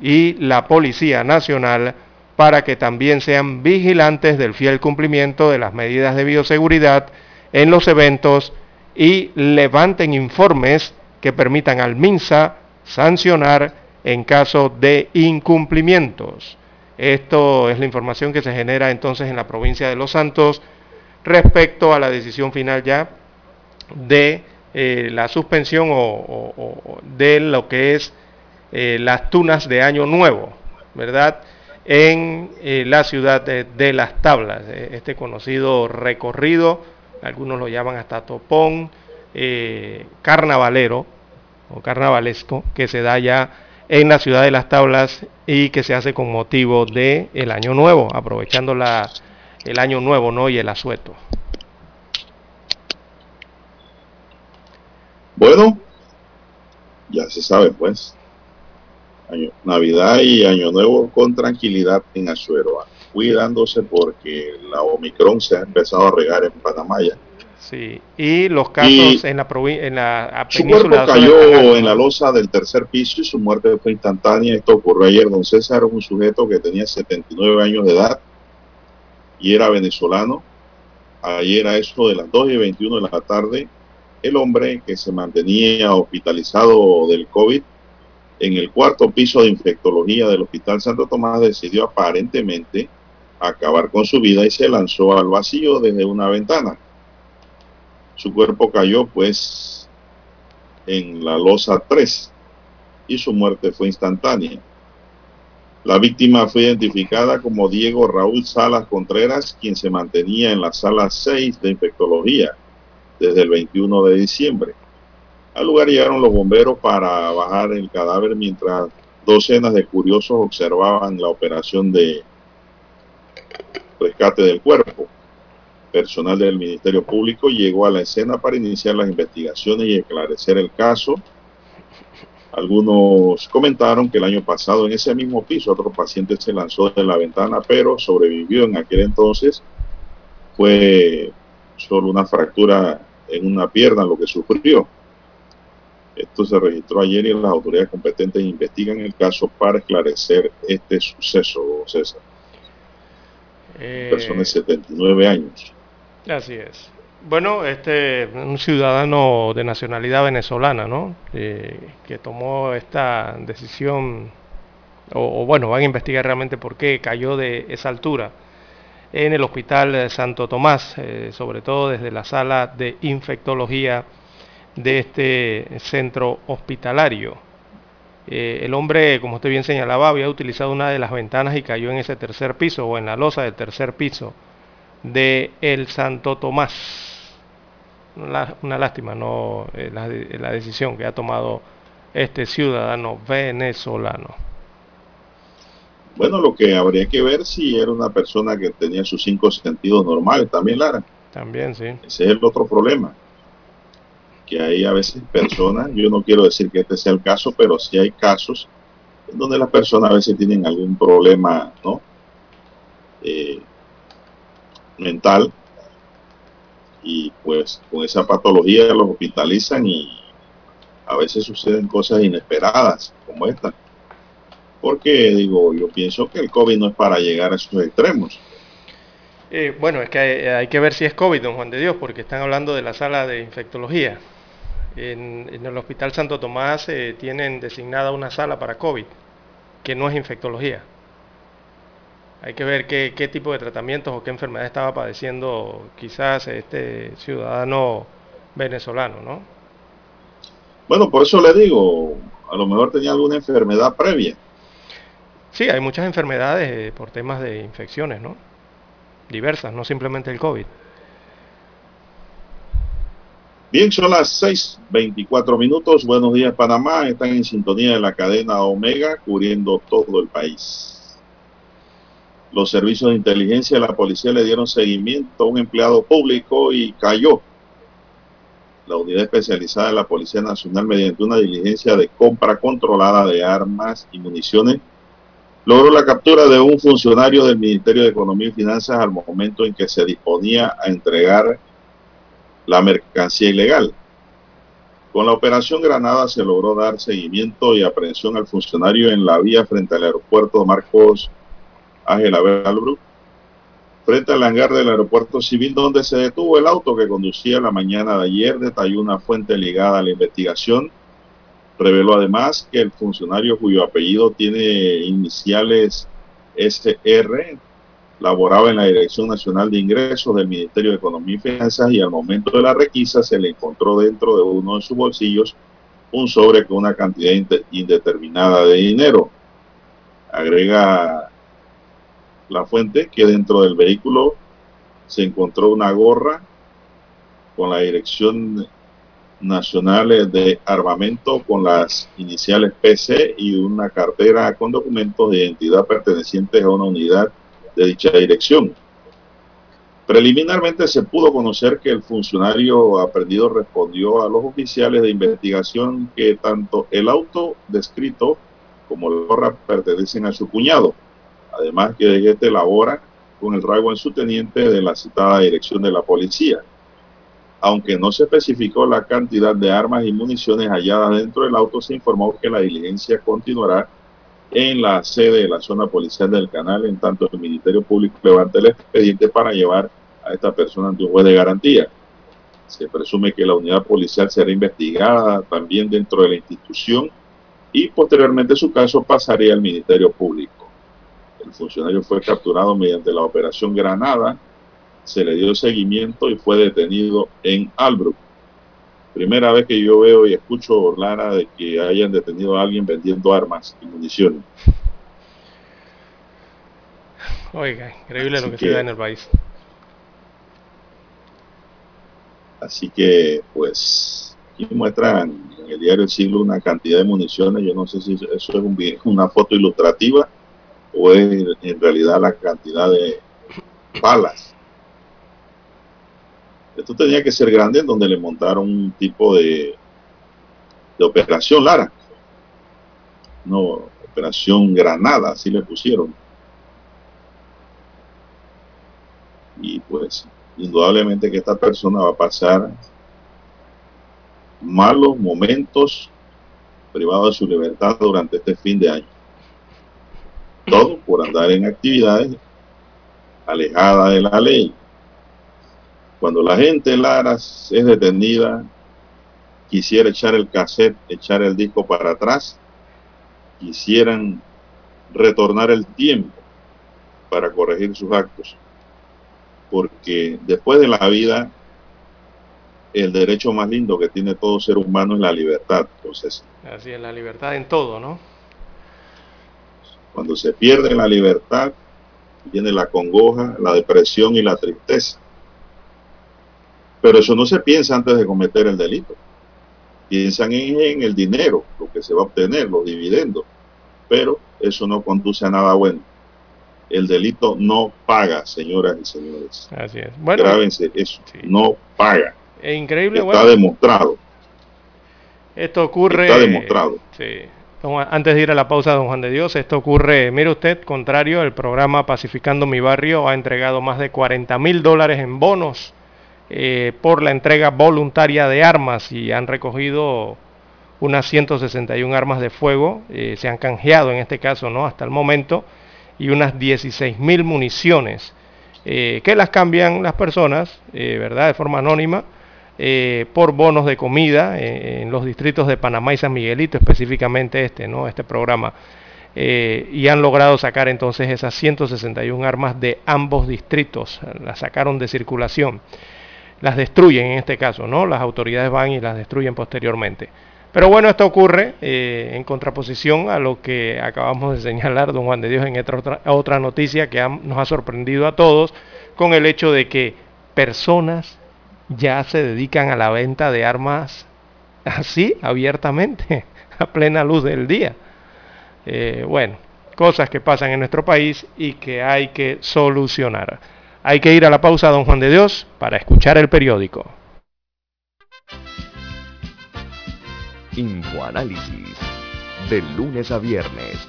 y la Policía Nacional para que también sean vigilantes del fiel cumplimiento de las medidas de bioseguridad en los eventos y levanten informes que permitan al MINSA sancionar en caso de incumplimientos. Esto es la información que se genera entonces en la provincia de Los Santos respecto a la decisión final ya de eh, la suspensión o, de lo que es eh, las tunas de Año Nuevo, ¿verdad? En eh, la ciudad de, Las Tablas, este conocido recorrido, algunos lo llaman hasta topón, carnavalero o carnavalesco, que se da ya en la ciudad de Las Tablas y que se hace con motivo de el Año Nuevo, aprovechando la, el Año Nuevo ¿no? y el asueto. Bueno, ya se sabe pues. Navidad y Año Nuevo con tranquilidad en Azuero, cuidándose porque la Omicron se ha empezado a regar en Panamá ya. Sí, y los casos en la, en la Su cuerpo cayó en la losa del tercer piso y su muerte fue instantánea. Esto ocurrió ayer. Don César un sujeto que tenía 79 años de edad y era venezolano. Ayer a eso de las 2 y 21 de la tarde, el hombre que se mantenía hospitalizado del COVID en el cuarto piso de infectología del Hospital Santo Tomás decidió aparentemente acabar con su vida y se lanzó al vacío desde una ventana. Su cuerpo cayó pues en la losa 3 y su muerte fue instantánea. La víctima fue identificada como Diego Raúl Salas Contreras, quien se mantenía en la sala 6 de infectología desde el 21 de diciembre. Al lugar llegaron los bomberos para bajar el cadáver mientras docenas de curiosos observaban la operación de rescate del cuerpo personal del Ministerio Público llegó a la escena para iniciar las investigaciones y esclarecer el caso. Algunos comentaron que el año pasado en ese mismo piso otro paciente se lanzó de la ventana, pero sobrevivió en aquel entonces. Fue solo una fractura en una pierna lo que sufrió. Esto se registró ayer y las autoridades competentes investigan el caso para esclarecer este suceso, César. Eh... Persona de 79 años. Así es. Bueno, este, un ciudadano de nacionalidad venezolana, ¿no? Eh, que tomó esta decisión, o, bueno, van a investigar realmente por qué cayó de esa altura en el Hospital Santo Tomás, eh, sobre todo desde la sala de infectología de este centro hospitalario. Eh, el hombre, como usted bien señalaba, había utilizado una de las ventanas y cayó en ese tercer piso o en la losa del tercer piso de el Santo Tomás. Una, lástima no eh, la, la, decisión que ha tomado este ciudadano venezolano. Bueno, lo que habría que ver si era una persona que tenía sus cinco sentidos normales también, Lara. También, sí. Ese es el otro problema. Que hay a veces personas, yo no quiero decir que este sea el caso, pero sí hay casos en donde las personas a veces tienen algún problema, ¿no? Eh, mental y pues con esa patología los hospitalizan y a veces suceden cosas inesperadas como esta. Porque digo, yo pienso que el COVID no es para llegar a esos extremos. Eh, bueno, es que hay, que ver si es COVID, don Juan de Dios, porque están hablando de la sala de infectología. En, el Hospital Santo Tomás eh, tienen designada una sala para COVID, que no es infectología. Hay que ver qué, qué tipo de tratamientos o qué enfermedad estaba padeciendo quizás este ciudadano venezolano, ¿no? Bueno, por eso le digo, a lo mejor tenía alguna enfermedad previa. Sí, hay muchas enfermedades eh, por temas de infecciones, ¿no? Diversas, no simplemente el COVID. Bien, son las 6:24 minutos. Buenos días, Panamá. Están en sintonía de la cadena Omega, cubriendo todo el país. Los servicios de inteligencia de la policía le dieron seguimiento a un empleado público y cayó. La unidad especializada de la Policía Nacional, mediante una diligencia de compra controlada de armas y municiones, logró la captura de un funcionario del Ministerio de Economía y Finanzas al momento en que se disponía a entregar la mercancía ilegal. Con la operación Granada se logró dar seguimiento y aprehensión al funcionario en la vía frente al aeropuerto Marcos Ángela Belbrook, frente al hangar del aeropuerto civil donde se detuvo el auto que conducía la mañana de ayer, detalló una fuente ligada a la investigación Reveló además que el funcionario cuyo apellido tiene iniciales SR laboraba en la Dirección Nacional de Ingresos del Ministerio de Economía y Finanzas y al momento de la requisa se le encontró dentro de uno de sus bolsillos un sobre con una cantidad indeterminada de dinero. Agrega la fuente que dentro del vehículo se encontró una gorra con la dirección nacionales de armamento con las iniciales PC y una cartera con documentos de identidad pertenecientes a una unidad de dicha dirección. Preliminarmente se pudo conocer que el funcionario aprendido respondió a los oficiales de investigación que tanto el auto descrito como la gorra pertenecen a su cuñado. Además que este labora con el rango en su teniente de la citada dirección de la policía aunque no se especificó la cantidad de armas y municiones halladas dentro del auto, se informó que la diligencia continuará en la sede de la zona policial del canal, en tanto el Ministerio Público levanta el expediente para llevar a esta persona ante un juez de garantía. Se presume que la unidad policial será investigada también dentro de la institución y posteriormente su caso pasaría al Ministerio Público. El funcionario fue capturado mediante la operación Granada, se le dio seguimiento y fue detenido en Albrook. Primera vez que yo veo y escucho, Lara, de que hayan detenido a alguien vendiendo armas y municiones. Oiga, increíble lo que, se da en el país. Así que, pues, aquí muestran en el diario El Siglo una cantidad de municiones. Yo no sé si eso es un, una foto ilustrativa o en realidad la cantidad de balas esto tenía que ser grande en donde le montaron un tipo de, de operación Lara. No, operación Granada, así le pusieron. Y pues, indudablemente que esta persona va a pasar malos momentos privados de su libertad durante este fin de año. Todo por andar en actividades alejadas de la ley. Cuando la gente Lara es detenida, quisiera echar el cassette, echar el disco para atrás, quisieran retornar el tiempo para corregir sus actos. Porque después de la vida, el derecho más lindo que tiene todo ser humano es la libertad. Entonces, Así es, la libertad en todo, ¿no? Cuando se pierde la libertad, viene la congoja, la depresión y la tristeza. Pero eso no se piensa antes de cometer el delito. Piensan en, el dinero, lo que se va a obtener, los dividendos. Pero eso no conduce a nada bueno. El delito no paga, señoras y señores. Así es. Bueno, Grábense eso. No paga. Es increíble. Está demostrado. Esto ocurre. Está demostrado. Sí. Antes de ir a la pausa, don Juan de Dios, esto ocurre, mire usted, contrario, el programa Pacificando mi Barrio ha entregado más de 40 mil dólares en bonos eh, por la entrega voluntaria de armas y han recogido unas 161 armas de fuego, eh, se han canjeado en este caso, ¿no? Hasta el momento, y unas 16.000 municiones, eh, que las cambian las personas, ¿verdad? De forma anónima, por bonos de comida en los distritos de Panamá y San Miguelito, específicamente este, ¿no? Este programa. y han logrado sacar entonces esas 161 armas de ambos distritos, las sacaron de circulación las destruyen en este caso, ¿no? Las autoridades van y las destruyen posteriormente. Pero bueno, esto ocurre eh, en contraposición a lo que acabamos de señalar, don Juan de Dios, en otra, otra noticia que nos ha sorprendido a todos, con el hecho de que personas ya se dedican a la venta de armas así, abiertamente, a plena luz del día. Eh, bueno, cosas que pasan en nuestro país y que hay que solucionar. Hay que ir a la pausa, don Juan de Dios, para escuchar el periódico. Infoanálisis. Lunes a viernes,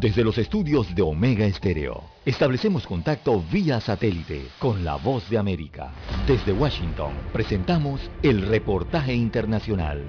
Desde los estudios de Omega Estéreo, establecemos contacto vía satélite con la voz de América. Desde Washington, presentamos el reportaje internacional.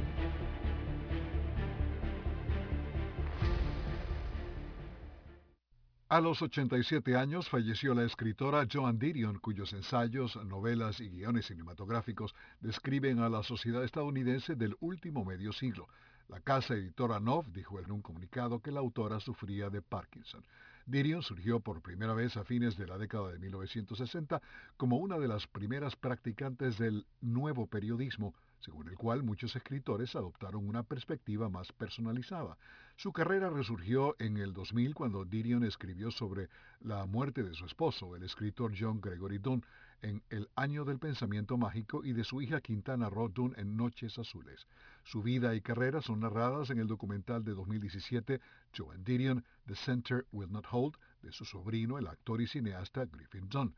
A los 87 años falleció la escritora Joan Didion, cuyos ensayos, novelas y guiones cinematográficos describen a la sociedad estadounidense del último medio siglo. La casa editora Nov dijo en un comunicado que la autora sufría de Parkinson. Didion surgió por primera vez a fines de la década de 1960 como una de las primeras practicantes del nuevo periodismo, según el cual muchos escritores adoptaron una perspectiva más personalizada. Su carrera resurgió en el 2000 cuando Didion escribió sobre la muerte de su esposo, el escritor John Gregory Dunn, en El Año del Pensamiento Mágico y de su hija Quintana Roo Dunn en Noches Azules. Su vida y carrera son narradas en el documental de 2017 Joan Didion, The Center Will Not Hold, de su sobrino, el actor y cineasta Griffin Dunn.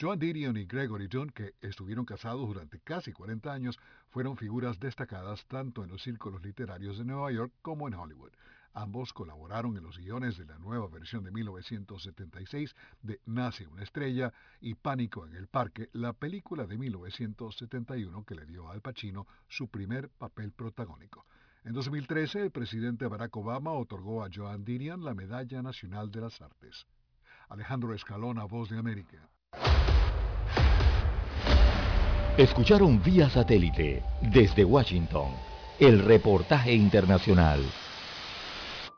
Joan Didion y Gregory Dunn, que estuvieron casados durante casi 40 años, fueron figuras destacadas tanto en los círculos literarios de Nueva York como en Hollywood. Ambos colaboraron en los guiones de la nueva versión de 1976 de Nace una estrella y Pánico en el Parque, la película de 1971 que le dio Al Pacino su primer papel protagónico. En 2013, el presidente Barack Obama otorgó a Joan Didion la Medalla Nacional de las Artes. Alejandro Escalona, Voz de América. Escucharon vía satélite desde Washington el reportaje internacional.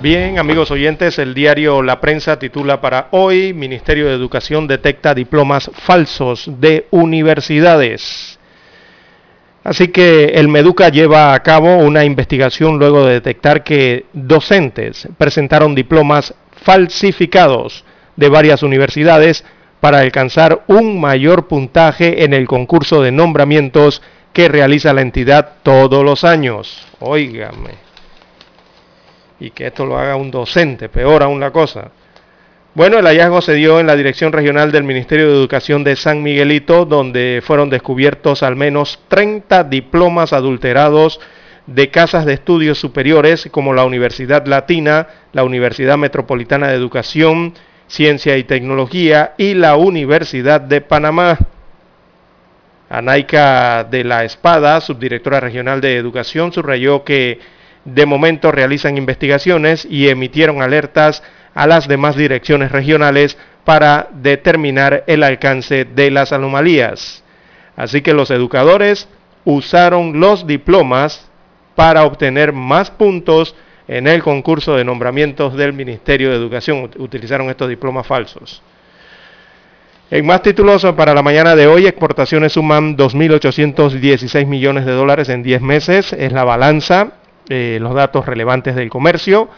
Bien, amigos oyentes, el diario La Prensa titula para hoy, Ministerio de Educación detecta diplomas falsos de universidades. Así que el Meduca lleva a cabo una investigación luego de detectar que docentes presentaron diplomas falsificados de varias universidades para alcanzar un mayor puntaje en el concurso de nombramientos que realiza la entidad todos los años. Óigame y que esto lo haga un docente, peor aún la cosa. Bueno, el hallazgo se dio en la Dirección Regional del Ministerio de Educación de San Miguelito, donde fueron descubiertos al menos 30 diplomas adulterados de casas de estudios superiores como la Universidad Latina, la Universidad Metropolitana de Educación, Ciencia y Tecnología y la Universidad de Panamá. Anaika de la Espada, subdirectora regional de Educación, subrayó que de momento realizan investigaciones y emitieron alertas a las demás direcciones regionales para determinar el alcance de las anomalías. Así que los educadores usaron los diplomas para obtener más puntos en el concurso de nombramientos del Ministerio de Educación. Utilizaron estos diplomas falsos. En más títulos para la mañana de hoy, exportaciones suman 2.816 millones de dólares en 10 meses. Es la balanza, eh, los datos relevantes del comercio.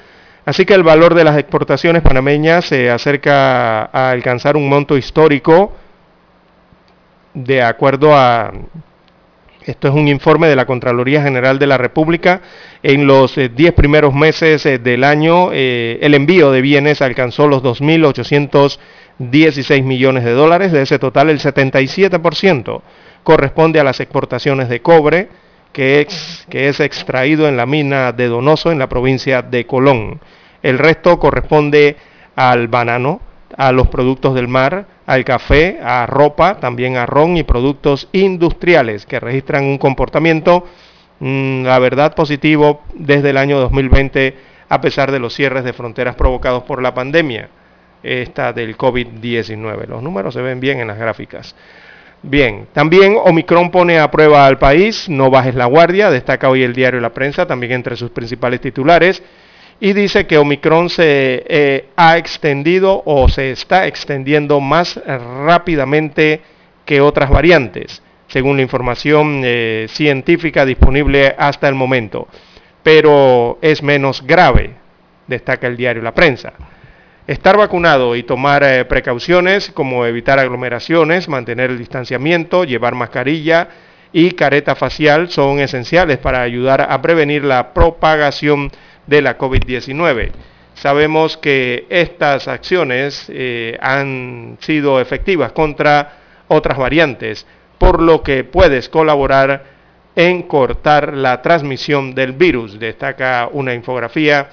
Así que el valor de las exportaciones panameñas se acerca a alcanzar un monto histórico de acuerdo a esto es un informe de la Contraloría General de la República. En los 10 eh, primeros meses eh, del año, el envío de bienes alcanzó los 2.816 millones de dólares. De ese total, el 77% corresponde a las exportaciones de cobre, que es, que es extraído en la mina de Donoso, en la provincia de Colón. El resto corresponde al banano, a los productos del mar, al café, a ropa, también a ron y productos industriales que registran un comportamiento, mm, la verdad, positivo desde el año 2020 a pesar de los cierres de fronteras provocados por la pandemia, esta del COVID-19. Los números se ven bien en las gráficas. Bien, también Omicron pone a prueba al país, no bajes la guardia, destaca hoy el diario La Prensa, también entre sus principales titulares y dice que Omicron se eh, ha extendido o se está extendiendo más rápidamente que otras variantes, según la información eh, científica disponible hasta el momento, pero es menos grave, destaca el diario La Prensa. Estar vacunado y tomar eh, precauciones como evitar aglomeraciones, mantener el distanciamiento, llevar mascarilla y careta facial son esenciales para ayudar a prevenir la propagación de la COVID-19. Sabemos que estas acciones eh, han sido efectivas contra otras variantes, por lo que puedes colaborar en cortar la transmisión del virus. Destaca una infografía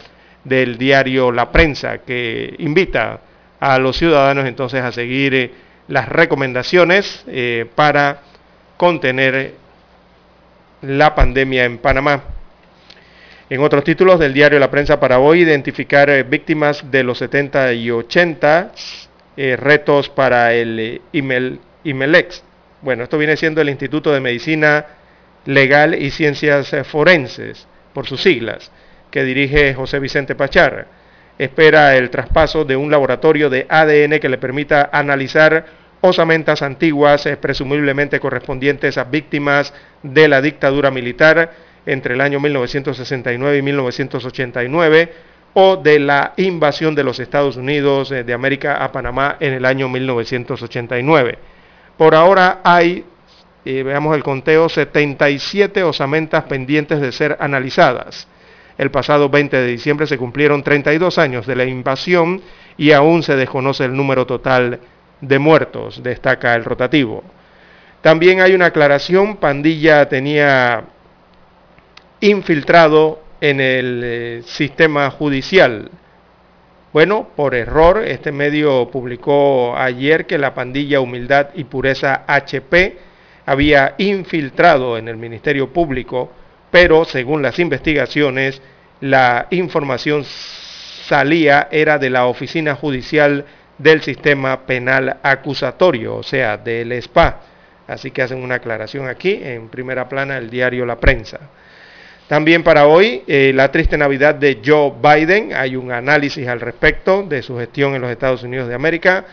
del diario La Prensa que invita a los ciudadanos entonces a seguir eh, las recomendaciones eh, para contener la pandemia en Panamá. En otros títulos del diario La Prensa para hoy, identificar eh, víctimas de los 70 y 80, eh, retos para el IMELEX. Bueno, esto viene siendo el Instituto de Medicina Legal y Ciencias Forenses, por sus siglas, que dirige José Vicente Pachar. Espera el traspaso de un laboratorio de ADN que le permita analizar osamentas antiguas, presumiblemente correspondientes a víctimas de la dictadura militar, entre el año 1969 y 1989 o de la invasión de los Estados Unidos eh, de América a Panamá en el año 1989. Por ahora hay, eh, veamos el conteo, 77 osamentas pendientes de ser analizadas. El pasado 20 de diciembre se cumplieron 32 años de la invasión y aún se desconoce el número total de muertos, destaca el rotativo. También hay una aclaración, Pandilla tenía infiltrado en el eh, sistema judicial. Bueno, por error, este medio publicó ayer que la pandilla Humildad y Pureza HP había infiltrado en el Ministerio Público, pero según las investigaciones, la información salía era de la Oficina Judicial del Sistema Penal Acusatorio, o sea, del SPA. Así que hacen una aclaración aquí en primera plana el diario La Prensa. También para hoy, eh, la triste Navidad de Joe Biden. Hay un análisis al respecto de su gestión en los Estados Unidos de América.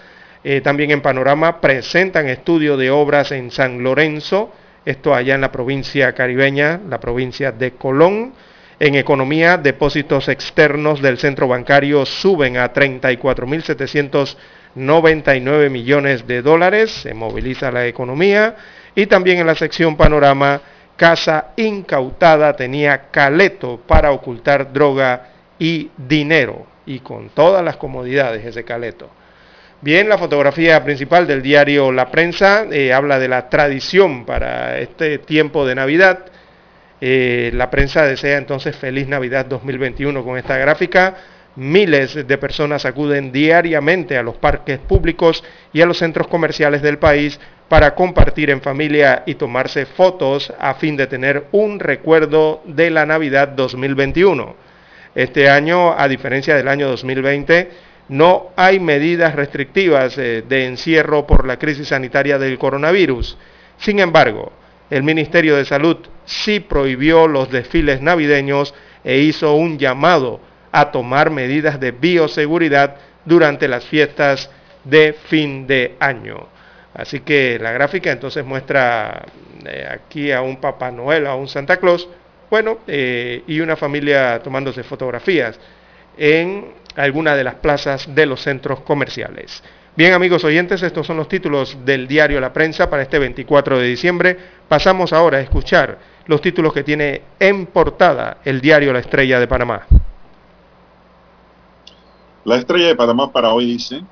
Eh, también en Panorama presentan estudio de obras en San Lorenzo, esto allá en la provincia caribeña, la provincia de Colón. En economía, depósitos externos del centro bancario suben a 34.799 millones de dólares. Se moviliza la economía. Y también en la sección Panorama, casa incautada tenía caleto para ocultar droga y dinero, y con todas las comodidades ese caleto. Bien, la fotografía principal del diario La Prensa eh, habla de la tradición para este tiempo de Navidad. Eh, la prensa desea entonces feliz Navidad 2021 con esta gráfica. Miles de personas acuden diariamente a los parques públicos y a los centros comerciales del país para compartir en familia y tomarse fotos a fin de tener un recuerdo de la Navidad 2021. Este año, a diferencia del año 2020, no hay medidas restrictivas eh, de encierro por la crisis sanitaria del coronavirus. Sin embargo, el Ministerio de Salud sí prohibió los desfiles navideños e hizo un llamado a tomar medidas de bioseguridad durante las fiestas de fin de año. Así que la gráfica entonces muestra eh, aquí a un Papá Noel, a un Santa Claus, bueno, eh, y una familia tomándose fotografías en alguna de las plazas de los centros comerciales. Bien amigos oyentes, estos son los títulos del diario La Prensa para este 24 de diciembre. Pasamos ahora a escuchar los títulos que tiene en portada el diario La Estrella de Panamá. La estrella de Panamá para hoy dice,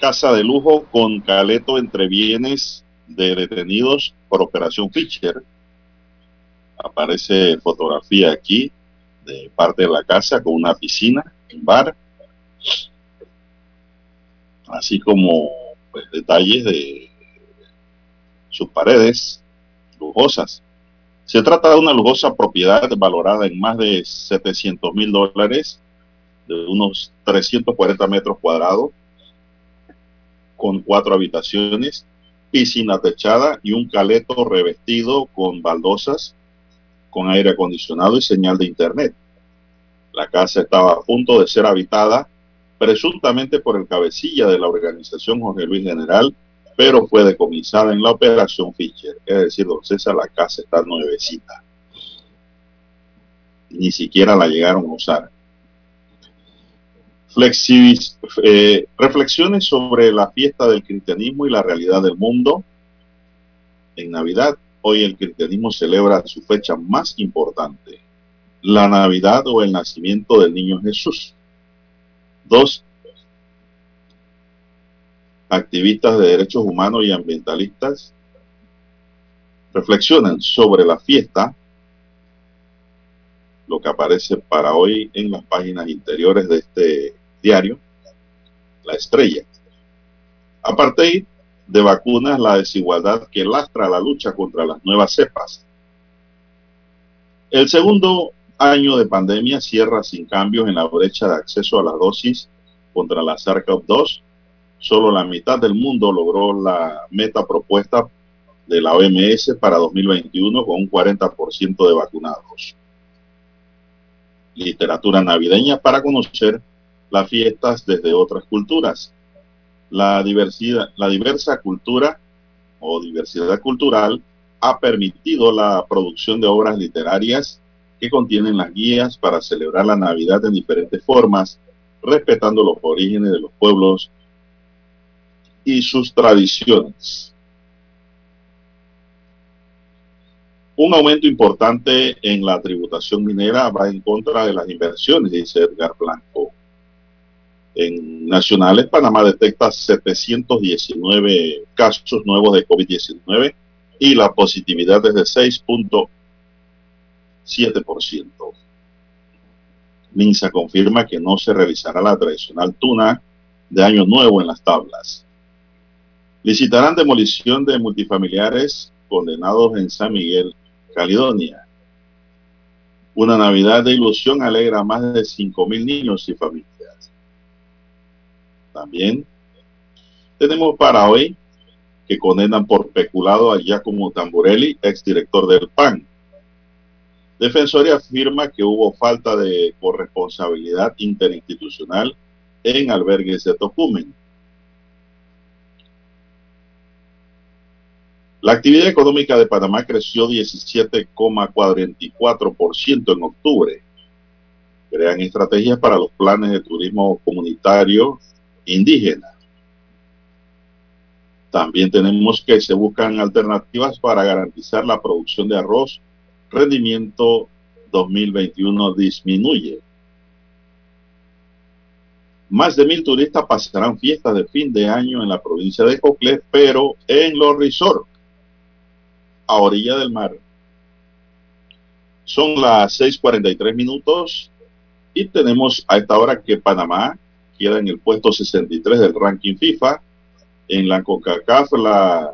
casa de lujo con caleto entre bienes de detenidos por Operación Fischer. Aparece fotografía aquí de parte de la casa con una piscina, bar, así como pues, detalles de sus paredes lujosas. Se trata de una lujosa propiedad valorada en más de 700 mil dólares de unos 340 metros cuadrados, con cuatro habitaciones, piscina techada y un caleto revestido con baldosas, con aire acondicionado y señal de internet. La casa estaba a punto de ser habitada presuntamente por el cabecilla de la organización Jorge Luis General, pero fue decomisada en la operación Fischer. Es decir, don César, la casa está nuevecita. Ni siquiera la llegaron a usar. Eh, reflexiones sobre la fiesta del cristianismo y la realidad del mundo. En Navidad, hoy el cristianismo celebra su fecha más importante, la Navidad o el nacimiento del niño Jesús. Dos, activistas de derechos humanos y ambientalistas reflexionan sobre la fiesta lo que aparece para hoy en las páginas interiores de este diario, La Estrella. Aparte de vacunas, la desigualdad que lastra la lucha contra las nuevas cepas. El segundo año de pandemia cierra sin cambios en la brecha de acceso a las dosis contra la SARS-CoV-2. Solo la mitad del mundo logró la meta propuesta de la OMS para 2021 con un 40% de vacunados. Literatura navideña para conocer las fiestas desde otras culturas. La diversidad, la diversa cultura o diversidad cultural ha permitido la producción de obras literarias que contienen las guías para celebrar la Navidad en diferentes formas, respetando los orígenes de los pueblos y sus tradiciones. Un aumento importante en la tributación minera va en contra de las inversiones, dice Edgar Blanco. En nacionales, Panamá detecta 719 casos nuevos de COVID-19 y la positividad es de 6.7%. MINSA confirma que no se realizará la tradicional tuna de Año Nuevo en las tablas. Licitarán demolición de multifamiliares condenados en San Miguel, Caledonia. Una Navidad de ilusión alegra a más de 5.000 niños y familias. También tenemos para hoy que condenan por peculado a Giacomo Tamburelli, exdirector del PAN. Defensoría afirma que hubo falta de corresponsabilidad interinstitucional en albergues de Tocumen. La actividad económica de Panamá creció 17,44% en octubre. Crean estrategias para los planes de turismo comunitario indígena. También tenemos que se buscan alternativas para garantizar la producción de arroz. Rendimiento 2021 disminuye. Más de mil turistas pasarán fiestas de fin de año en la provincia de Coclé, pero en los resorts, a orilla del mar. Son las 6:43 minutos. Y tenemos a esta hora que Panamá queda en el puesto 63 del ranking FIFA. En la CONCACAF, la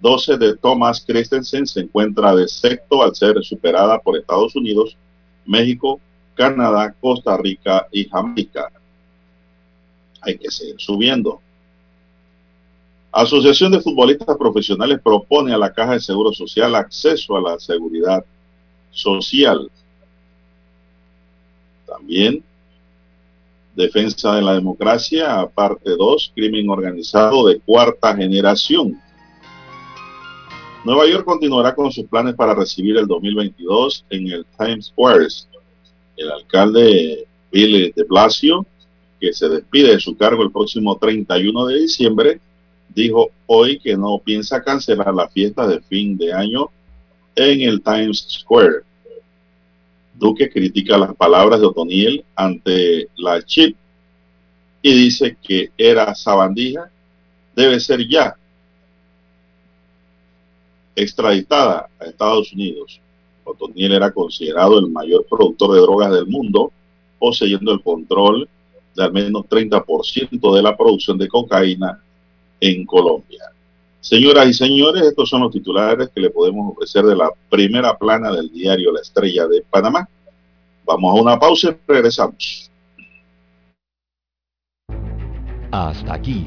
12 de Thomas Christensen se encuentra de sexto al ser superada por Estados Unidos, México, Canadá, Costa Rica y Jamaica. Hay que seguir subiendo. Asociación de Futbolistas Profesionales propone a la Caja de Seguro Social acceso a la seguridad social. También Defensa de la Democracia, parte 2, crimen organizado de cuarta generación. Nueva York continuará con sus planes para recibir el 2022 en el Times Square. El alcalde Bill de Blasio, que se despide de su cargo el próximo 31 de diciembre, dijo hoy que no piensa cancelar la fiesta de fin de año en el Times Square. Duque critica las palabras de Otoniel ante la chip y dice que era sabandija, debe ser ya extraditada a Estados Unidos. Otoniel era considerado el mayor productor de drogas del mundo, poseyendo el control de al menos 30% de la producción de cocaína en Colombia. Señoras y señores, estos son los titulares que le podemos ofrecer de la primera plana del diario La Estrella de Panamá. Vamos a una pausa y regresamos. Hasta aquí,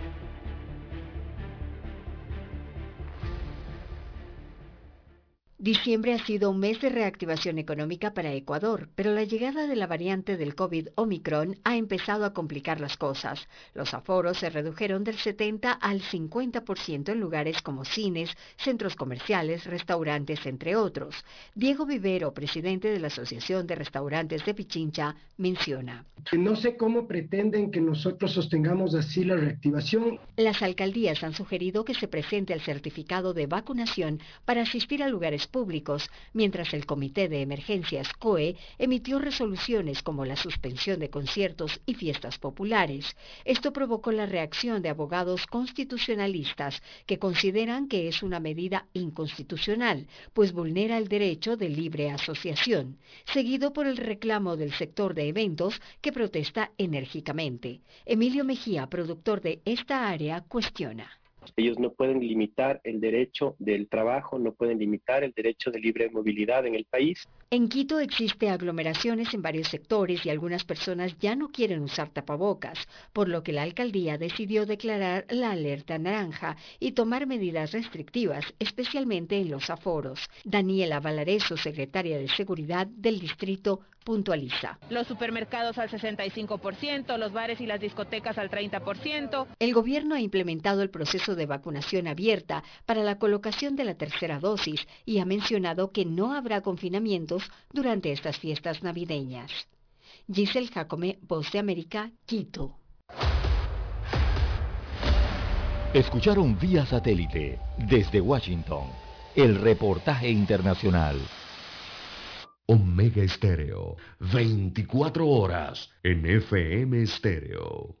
Diciembre ha sido un mes de reactivación económica para Ecuador, pero la llegada de la variante del COVID Omicron ha empezado a complicar las cosas. Los aforos se redujeron del 70 al 50% en lugares como cines, centros comerciales, restaurantes, entre otros. Diego Vivero, presidente de la Asociación de Restaurantes de Pichincha, menciona. No sé cómo pretenden que nosotros sostengamos así la reactivación. Las alcaldías han sugerido que se presente el certificado de vacunación para asistir a lugares públicos, mientras el Comité de Emergencias COE emitió resoluciones como la suspensión de conciertos y fiestas populares. Esto provocó la reacción de abogados constitucionalistas que consideran que es una medida inconstitucional, pues vulnera el derecho de libre asociación, seguido por el reclamo del sector de eventos que protesta enérgicamente. Emilio Mejía, productor de esta área, cuestiona. Ellos no pueden limitar el derecho del trabajo, no pueden limitar el derecho de libre movilidad en el país. En Quito existe aglomeraciones en varios sectores y algunas personas ya no quieren usar tapabocas, por lo que la alcaldía decidió declarar la alerta naranja y tomar medidas restrictivas, especialmente en los aforos. Daniela Valareso, secretaria de Seguridad del distrito, puntualiza. Los supermercados al 65%, los bares y las discotecas al 30%. El gobierno ha implementado el proceso de vacunación abierta para la colocación de la tercera dosis y ha mencionado que no habrá confinamientos durante estas fiestas navideñas. Giselle Jacome, Voz de América, Quito. Escucharon vía satélite desde Washington el reportaje internacional. Omega Estéreo, 24 horas en FM Estéreo.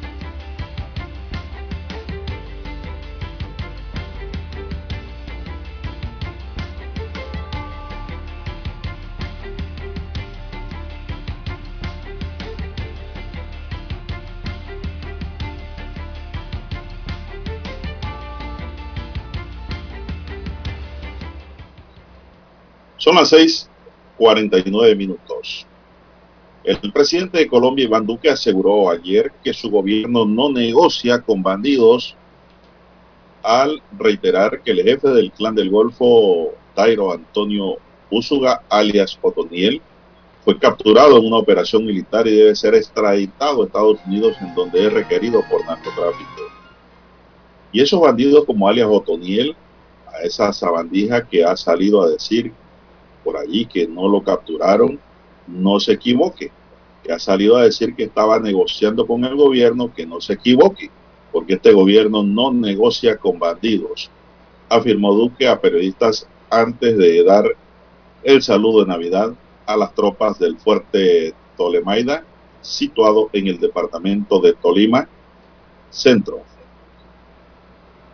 Son las 6:49 minutos. El presidente de Colombia, Iván Duque, aseguró ayer que su gobierno no negocia con bandidos al reiterar que el jefe del clan del Golfo, Tairo Antonio Úsuga, alias Otoniel, fue capturado en una operación militar y debe ser extraditado a Estados Unidos en donde es requerido por narcotráfico. Y esos bandidos como alias Otoniel, a esa sabandija que ha salido a decir por allí que no lo capturaron, no se equivoque, que ha salido a decir que estaba negociando con el gobierno, que no se equivoque, porque este gobierno no negocia con bandidos, afirmó Duque a periodistas antes de dar el saludo de Navidad a las tropas del fuerte Tolemaida, situado en el departamento de Tolima, centro.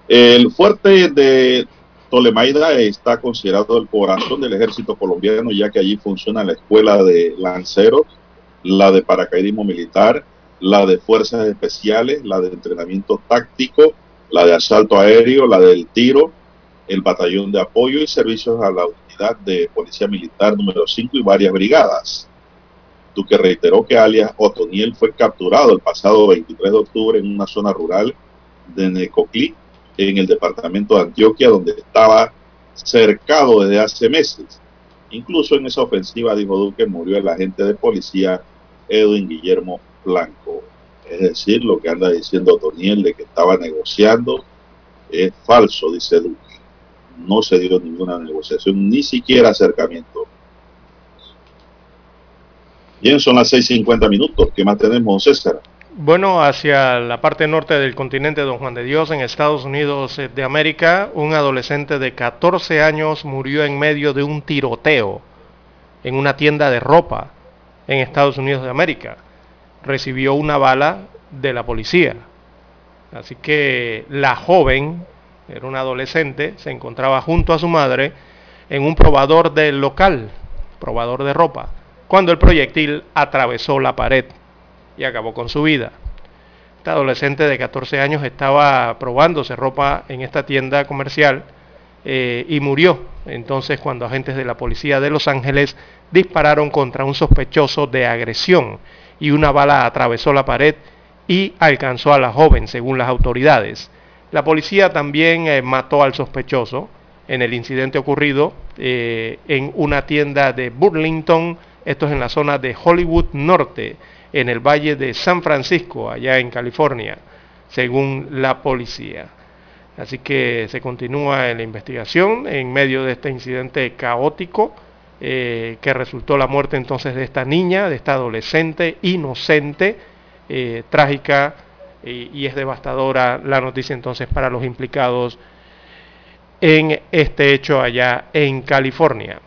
El fuerte de Tolemaida está considerado el corazón del ejército colombiano, ya que allí funciona la escuela de lanceros, la de paracaidismo militar, la de fuerzas especiales, la de entrenamiento táctico, la de asalto aéreo, la del tiro, el batallón de apoyo y servicios a la unidad de policía militar número 5 y varias brigadas. Duque reiteró que alias Otoniel fue capturado el pasado 23 de octubre en una zona rural de Necoclí, en el departamento de Antioquia, donde estaba cercado desde hace meses. Incluso en esa ofensiva, dijo Duque, murió el agente de policía Edwin Guillermo Blanco. Es decir, lo que anda diciendo Toniel de que estaba negociando es falso, dice Duque. No se dio ninguna negociación, ni siquiera acercamiento. Bien, son las 6.50 minutos. ¿Qué más tenemos, César? Bueno, hacia la parte norte del continente Don Juan de Dios, en Estados Unidos de América, un adolescente de 14 años murió en medio de un tiroteo en una tienda de ropa en Estados Unidos de América. Recibió una bala de la policía. Así que la joven, era una adolescente, se encontraba junto a su madre en un probador del local, probador de ropa, cuando el proyectil atravesó la pared y acabó con su vida. Esta adolescente de 14 años estaba probándose ropa en esta tienda comercial eh, y murió. Entonces cuando agentes de la policía de Los Ángeles dispararon contra un sospechoso de agresión y una bala atravesó la pared y alcanzó a la joven, según las autoridades. La policía también eh, mató al sospechoso en el incidente ocurrido eh, en una tienda de Burlington, esto es en la zona de Hollywood Norte, en el Valle de San Francisco, allá en California, según la policía. Así que se continúa en la investigación en medio de este incidente caótico eh, que resultó la muerte entonces de esta niña, de esta adolescente inocente, eh, trágica y es devastadora la noticia entonces para los implicados en este hecho allá en California.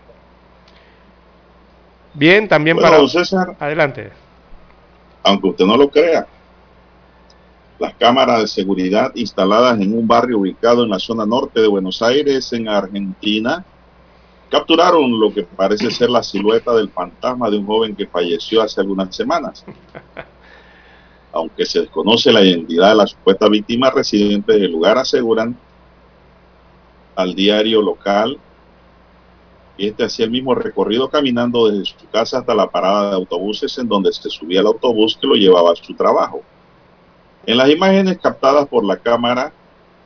Bien, también para... César, Adelante aunque usted no lo crea. Las cámaras de seguridad instaladas en un barrio ubicado en la zona norte de Buenos Aires, en Argentina, capturaron lo que parece ser la silueta del fantasma de un joven que falleció hace algunas semanas. Aunque se desconoce la identidad de la supuesta víctima, residentes del lugar aseguran al diario local y este hacía el mismo recorrido caminando desde su casa hasta la parada de autobuses en donde se subía el autobús que lo llevaba a su trabajo. En las imágenes captadas por la cámara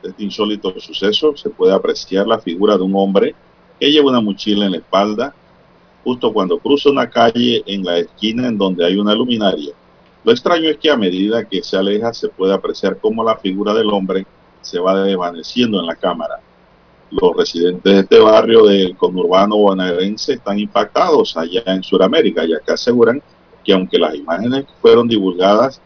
de este insólito suceso se puede apreciar la figura de un hombre que lleva una mochila en la espalda justo cuando cruza una calle en la esquina en donde hay una luminaria. Lo extraño es que a medida que se aleja se puede apreciar cómo la figura del hombre se va desvaneciendo en la cámara. Los residentes de este barrio del conurbano bonaerense están impactados allá en Sudamérica, ya que aseguran que aunque las imágenes fueron divulgadas,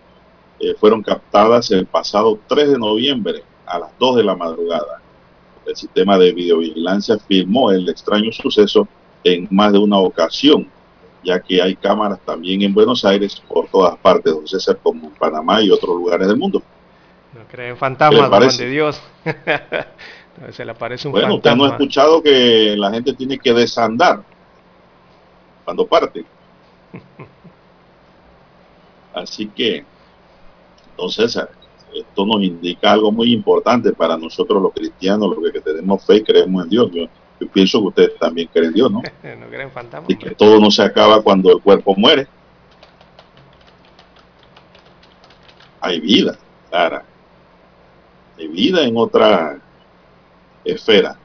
eh, fueron captadas el pasado 3 de noviembre, a las 2 de la madrugada. El sistema de videovigilancia filmó el extraño suceso en más de una ocasión, ya que hay cámaras también en Buenos Aires por todas partes, don César, como en Panamá y otros lugares del mundo. No creen fantasmas, Juan de Dios. Se le aparece un bueno, fantasma. usted no ha escuchado que la gente tiene que desandar cuando parte. Así que, entonces, esto nos indica algo muy importante para nosotros los cristianos, los que tenemos fe y creemos en Dios. Yo, yo pienso que ustedes también creen en Dios, ¿no? no creen fantasmas. Y que todo no se acaba cuando el cuerpo muere. Hay vida, Clara. Hay vida en otra esfera.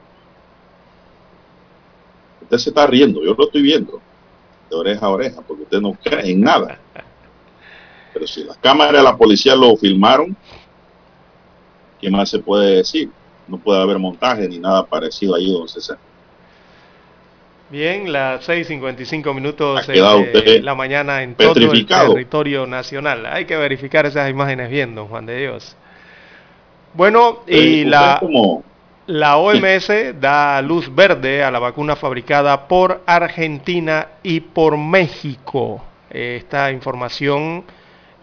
Usted se está riendo, yo lo estoy viendo, de oreja a oreja, porque usted no cree en nada. Pero si las cámaras de la policía lo filmaron, ¿qué más se puede decir? No puede haber montaje ni nada parecido ahí, don César. Bien, las 6.55 minutos de la mañana en todo el territorio nacional. Hay que verificar esas imágenes bien, don Juan de Dios. Bueno, y la, como la OMS da luz verde a la vacuna fabricada por Argentina y por México. Esta información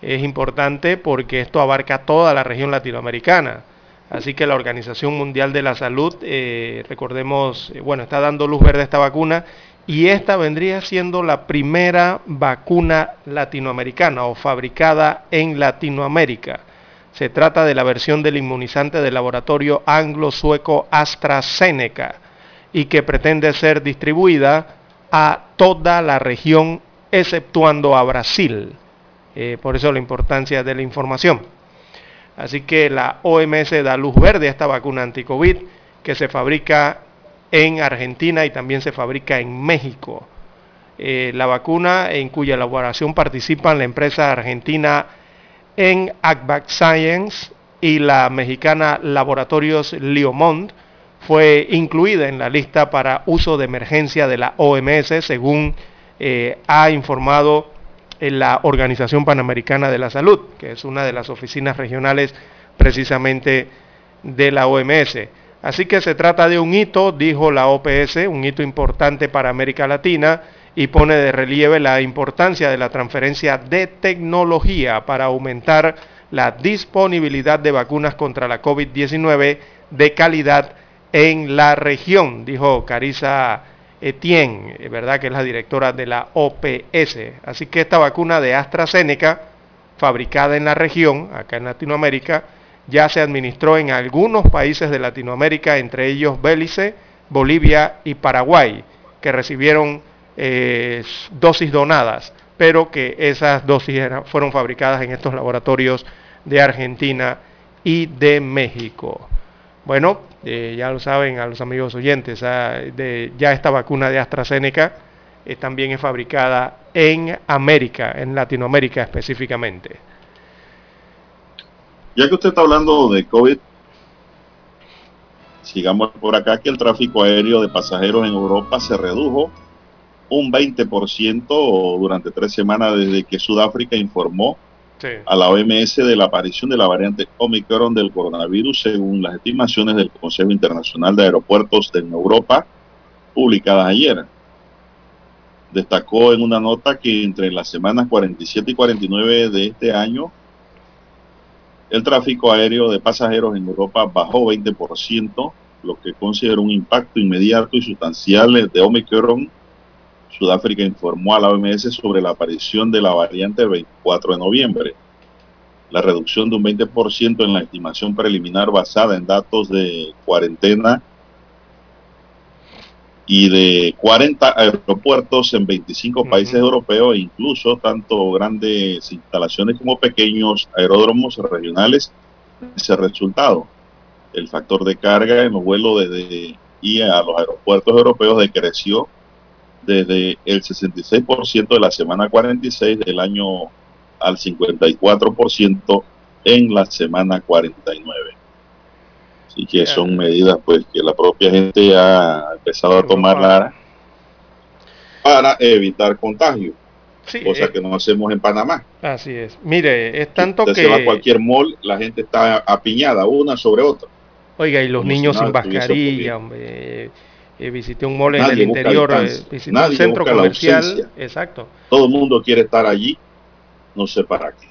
es importante porque esto abarca toda la región latinoamericana. Así que la Organización Mundial de la Salud, eh, recordemos, eh, bueno, está dando luz verde a esta vacuna y esta vendría siendo la primera vacuna latinoamericana o fabricada en Latinoamérica. Se trata de la versión del inmunizante del laboratorio anglo-sueco AstraZeneca y que pretende ser distribuida a toda la región exceptuando a Brasil. Eh, por eso la importancia de la información. Así que la OMS da luz verde a esta vacuna anti-COVID que se fabrica en Argentina y también se fabrica en México. Eh, la vacuna en cuya elaboración participan la empresa argentina en Agvac Science y la mexicana Laboratorios Liomont fue incluida en la lista para uso de emergencia de la OMS, según eh, ha informado en la Organización Panamericana de la Salud, que es una de las oficinas regionales precisamente de la OMS. Así que se trata de un hito, dijo la OPS, un hito importante para América Latina y pone de relieve la importancia de la transferencia de tecnología para aumentar la disponibilidad de vacunas contra la COVID-19 de calidad en la región, dijo Carisa Etienne, eh, ¿verdad? Que es la directora de la OPS. Así que esta vacuna de AstraZeneca, fabricada en la región, acá en Latinoamérica, ya se administró en algunos países de Latinoamérica, entre ellos Belice, Bolivia y Paraguay, que recibieron eh, dosis donadas, pero que esas dosis fueron fabricadas en estos laboratorios de Argentina y de México. Bueno, eh, ya lo saben a los amigos oyentes, ah, de, ya esta vacuna de AstraZeneca eh, también es fabricada en América, en Latinoamérica específicamente. Ya que usted está hablando de COVID, sigamos por acá que el tráfico aéreo de pasajeros en Europa se redujo un 20% durante tres semanas desde que Sudáfrica informó Sí. a la OMS de la aparición de la variante Omicron del coronavirus según las estimaciones del Consejo Internacional de Aeropuertos de Europa publicadas ayer. Destacó en una nota que entre las semanas 47 y 49 de este año el tráfico aéreo de pasajeros en Europa bajó 20%, lo que consideró un impacto inmediato y sustancial de Omicron. Sudáfrica informó a la OMS sobre la aparición de la variante el 24 de noviembre. La reducción de un 20% en la estimación preliminar basada en datos de cuarentena y de 40 aeropuertos en 25 países europeos e incluso tanto grandes instalaciones como pequeños aeródromos regionales ese resultado. El factor de carga en los vuelos desde y a los aeropuertos europeos decreció desde el 66% de la semana 46 del año al 54% en la semana 49. Así que son medidas pues que la propia gente ha empezado a tomar para evitar contagio. cosa que no hacemos en Panamá. Así es. Mire, es tanto Usted que... se va a cualquier mall, la gente está apiñada una sobre otra. Oiga, y los Como si niños nada sin mascarilla, hombre. Eh, visité un mall en el interior, eh, un centro comercial. Exacto. Todo el mundo quiere estar allí, no sé para qué.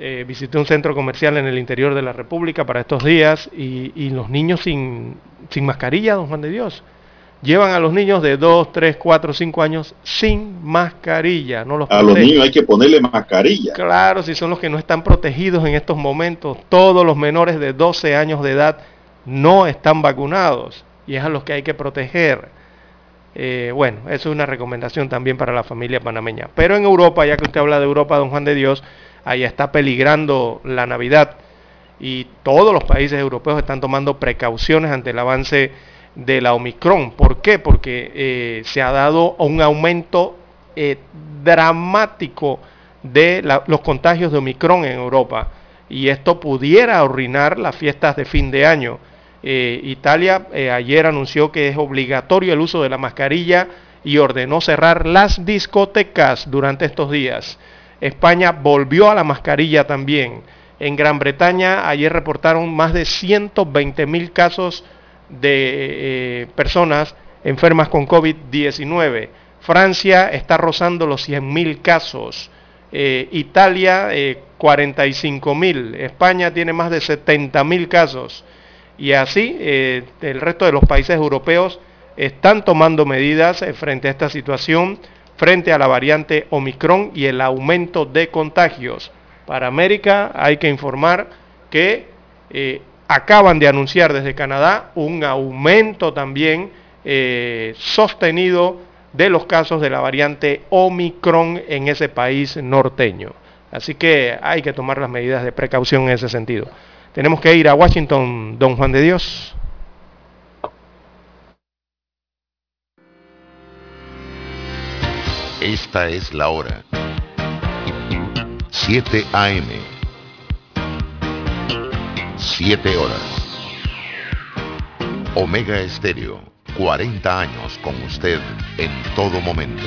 Eh, visité un centro comercial en el interior de la República para estos días y, y los niños sin, sin mascarilla, don Juan de Dios. Llevan a los niños de 2, 3, 4, 5 años sin mascarilla. No los A los niños hay que ponerle mascarilla. Claro, si son los que no están protegidos en estos momentos, todos los menores de 12 años de edad no están vacunados y es a los que hay que proteger. Eh, bueno, eso es una recomendación también para la familia panameña. Pero en Europa, ya que usted habla de Europa, don Juan de Dios, ahí está peligrando la Navidad y todos los países europeos están tomando precauciones ante el avance de la Omicron. ¿Por qué? Porque eh, se ha dado un aumento eh, dramático de la- los contagios de Omicron en Europa y esto pudiera arruinar las fiestas de fin de año. Eh, Italia eh, ayer anunció que es obligatorio el uso de la mascarilla y ordenó cerrar las discotecas durante estos días. España volvió a la mascarilla también. En Gran Bretaña ayer reportaron más de 120 mil casos de eh, personas enfermas con COVID-19. Francia está rozando los 100 mil casos. Italia, eh, 45 mil. España tiene más de 70 mil casos. Y así, eh, el resto de los países europeos están tomando medidas eh, frente a esta situación, frente a la variante Omicron y el aumento de contagios. Para América hay que informar que eh, acaban de anunciar desde Canadá un aumento también sostenido de los casos de la variante Omicron en ese país norteño. Así que hay que tomar las medidas de precaución en ese sentido. Tenemos que ir a Washington, don Juan de Dios. Esta es la hora. 7 AM. 7 horas. Omega Estéreo, 40 años con usted en todo momento.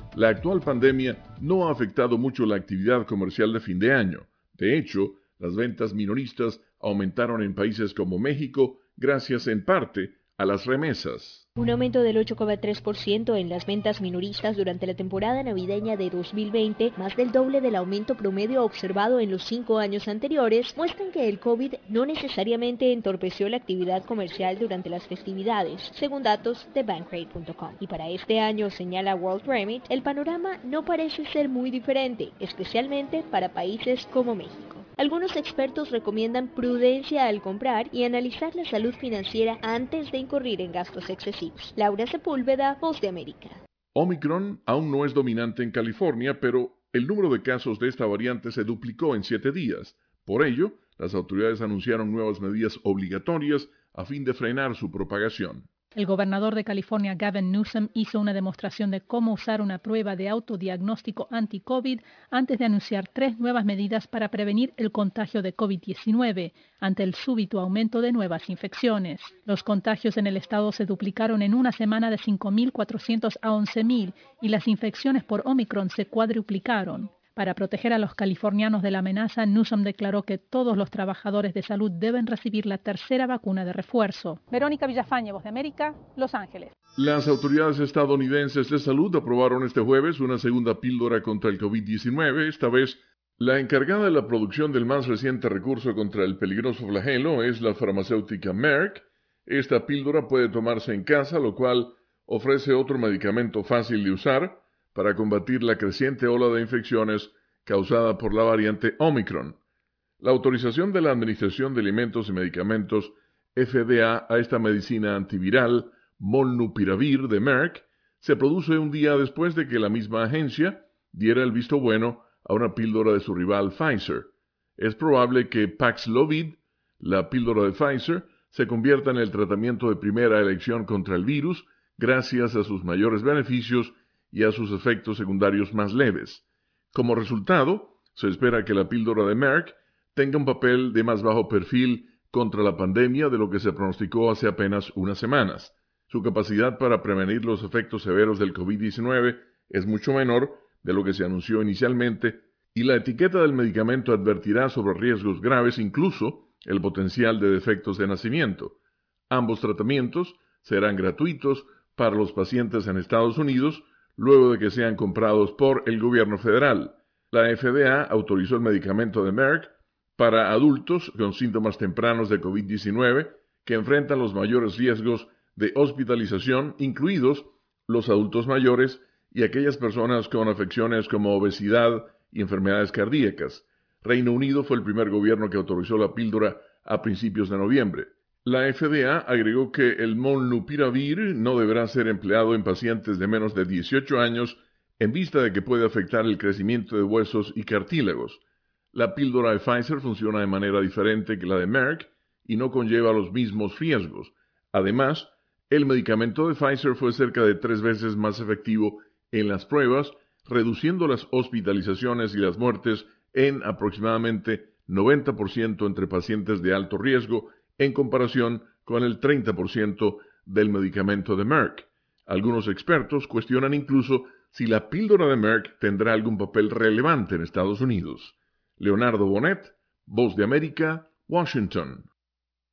la actual pandemia no ha afectado mucho la actividad comercial de fin de año. De hecho, las ventas minoristas aumentaron en países como México gracias en parte a las remesas. Un aumento del 8,3% en las ventas minoristas durante la temporada navideña de 2020, más del doble del aumento promedio observado en los cinco años anteriores, muestran que el COVID no necesariamente entorpeció la actividad comercial durante las festividades, según datos de Bankrate.com. Y para este año, señala World Remit, el panorama no parece ser muy diferente, especialmente para países como México. Algunos expertos recomiendan prudencia al comprar y analizar la salud financiera antes de incurrir en gastos excesivos. Laura Sepúlveda, Voz de América. Omicron aún no es dominante en California, pero el número de casos de esta variante se duplicó en siete días. Por ello, las autoridades anunciaron nuevas medidas obligatorias a fin de frenar su propagación. El gobernador de California, Gavin Newsom, hizo una demostración de cómo usar una prueba de autodiagnóstico anti-COVID antes de anunciar tres nuevas medidas para prevenir el contagio de COVID-19 ante el súbito aumento de nuevas infecciones. Los contagios en el estado se duplicaron en una semana de 5.400 a 11.000 y las infecciones por Omicron se cuadruplicaron. Para proteger a los californianos de la amenaza, Newsom declaró que todos los trabajadores de salud deben recibir la tercera vacuna de refuerzo. Verónica Villafañe, Voz de América, Los Ángeles. Las autoridades estadounidenses de salud aprobaron este jueves una segunda píldora contra el COVID-19. Esta vez, la encargada de la producción del más reciente recurso contra el peligroso flagelo es la farmacéutica Merck. Esta píldora puede tomarse en casa, lo cual ofrece otro medicamento fácil de usar para combatir la creciente ola de infecciones causada por la variante Omicron. La autorización de la Administración de Alimentos y Medicamentos FDA a esta medicina antiviral Molnupiravir de Merck se produce un día después de que la misma agencia diera el visto bueno a una píldora de su rival Pfizer. Es probable que Paxlovid, la píldora de Pfizer, se convierta en el tratamiento de primera elección contra el virus gracias a sus mayores beneficios y a sus efectos secundarios más leves. Como resultado, se espera que la píldora de Merck tenga un papel de más bajo perfil contra la pandemia de lo que se pronosticó hace apenas unas semanas. Su capacidad para prevenir los efectos severos del COVID-19 es mucho menor de lo que se anunció inicialmente y la etiqueta del medicamento advertirá sobre riesgos graves, incluso el potencial de defectos de nacimiento. Ambos tratamientos serán gratuitos para los pacientes en Estados Unidos luego de que sean comprados por el gobierno federal. La FDA autorizó el medicamento de Merck para adultos con síntomas tempranos de COVID-19 que enfrentan los mayores riesgos de hospitalización, incluidos los adultos mayores y aquellas personas con afecciones como obesidad y enfermedades cardíacas. Reino Unido fue el primer gobierno que autorizó la píldora a principios de noviembre. La FDA agregó que el molnupiravir no deberá ser empleado en pacientes de menos de 18 años en vista de que puede afectar el crecimiento de huesos y cartílagos. La píldora de Pfizer funciona de manera diferente que la de Merck y no conlleva los mismos riesgos. Además, el medicamento de Pfizer fue cerca de tres veces más efectivo en las pruebas, reduciendo las hospitalizaciones y las muertes en aproximadamente 90% entre pacientes de alto riesgo en comparación con el 30% del medicamento de Merck. Algunos expertos cuestionan incluso si la píldora de Merck tendrá algún papel relevante en Estados Unidos. Leonardo Bonet, Voz de América, Washington.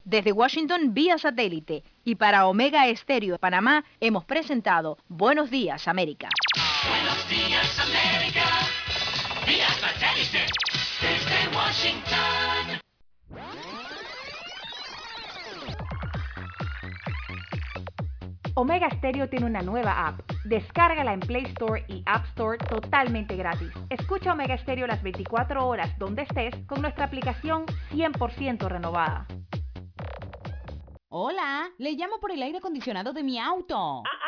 Desde Washington vía satélite y para Omega Estéreo de Panamá hemos presentado Buenos Días América. Buenos días, América. Vía satélite. Desde Washington. Omega Stereo tiene una nueva app. Descárgala en Play Store y App Store totalmente gratis. Escucha Omega Stereo las 24 horas donde estés con nuestra aplicación 100% renovada. Hola, le llamo por el aire acondicionado de mi auto. Ah, ah,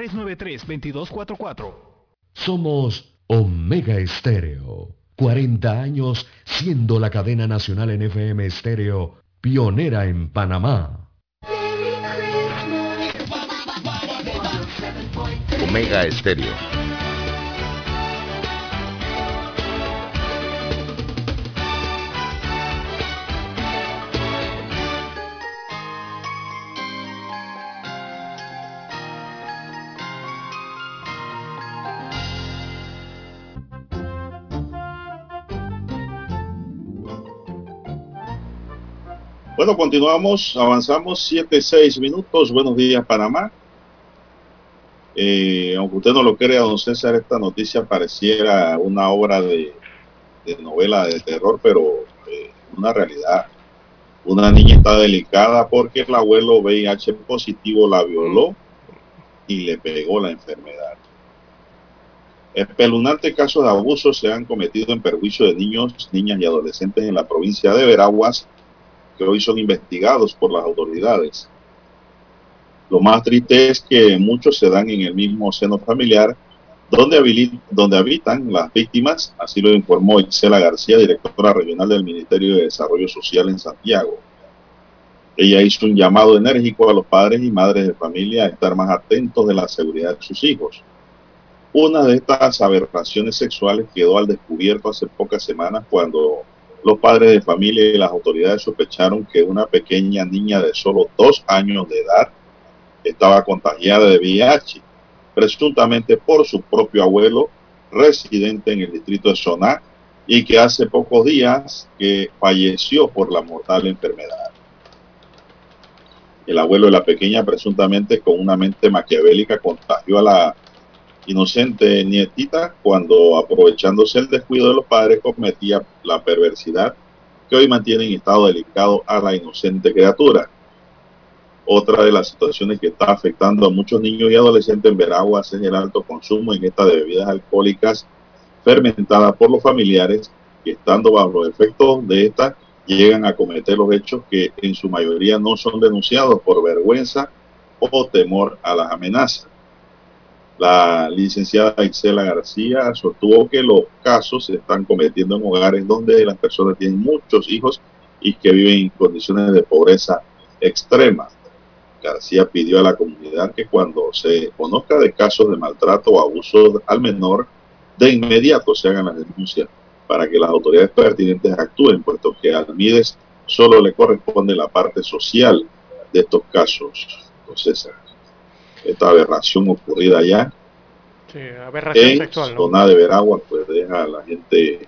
393-2244. Somos Omega Estéreo. 40 años siendo la cadena nacional en FM Estéreo, pionera en Panamá. Omega Estéreo. Bueno, continuamos, avanzamos 7, 6 minutos. Buenos días, Panamá. Eh, aunque usted no lo crea, don César, esta noticia pareciera una obra de, novela de terror, pero eh, una realidad. Una niña está delicada porque el abuelo VIH positivo la violó y le pegó la enfermedad. Espeluznantes casos de abuso se han cometido en perjuicio de niños, niñas y adolescentes en la provincia de Veraguas, que hoy son investigados por las autoridades. Lo más triste es que muchos se dan en el mismo seno familiar donde, donde habitan las víctimas, así lo informó Isela García, directora regional del Ministerio de Desarrollo Social en Santiago. Ella hizo un llamado enérgico a los padres y madres de familia a estar más atentos de la seguridad de sus hijos. Una de estas aberraciones sexuales quedó al descubierto hace pocas semanas cuando los padres de familia y las autoridades sospecharon que una pequeña niña de solo dos años de edad estaba contagiada de VIH, presuntamente por su propio abuelo, residente en el distrito de Soná, y que hace pocos días que falleció por la mortal enfermedad. El abuelo de la pequeña, presuntamente con una mente maquiavélica, contagió a la inocente nietita cuando aprovechándose el descuido de los padres cometía la perversidad que hoy mantiene en estado delicado a la inocente criatura. Otra de las situaciones que está afectando a muchos niños y adolescentes en Veraguas es el alto consumo en estas bebidas alcohólicas fermentadas por los familiares que estando bajo los efectos de estas llegan a cometer los hechos que en su mayoría no son denunciados por vergüenza o temor a las amenazas. La licenciada Isela García sostuvo que los casos se están cometiendo en hogares donde las personas tienen muchos hijos y que viven en condiciones de pobreza extrema. García pidió a la comunidad que cuando se conozca de casos de maltrato o abuso al menor, de inmediato se hagan las denuncias para que las autoridades pertinentes actúen, puesto que al MIDES solo le corresponde la parte social de estos casos. Entonces, esta aberración ocurrida allá sí, aberración en sexual, ¿no? zona de Veragua, pues deja a la gente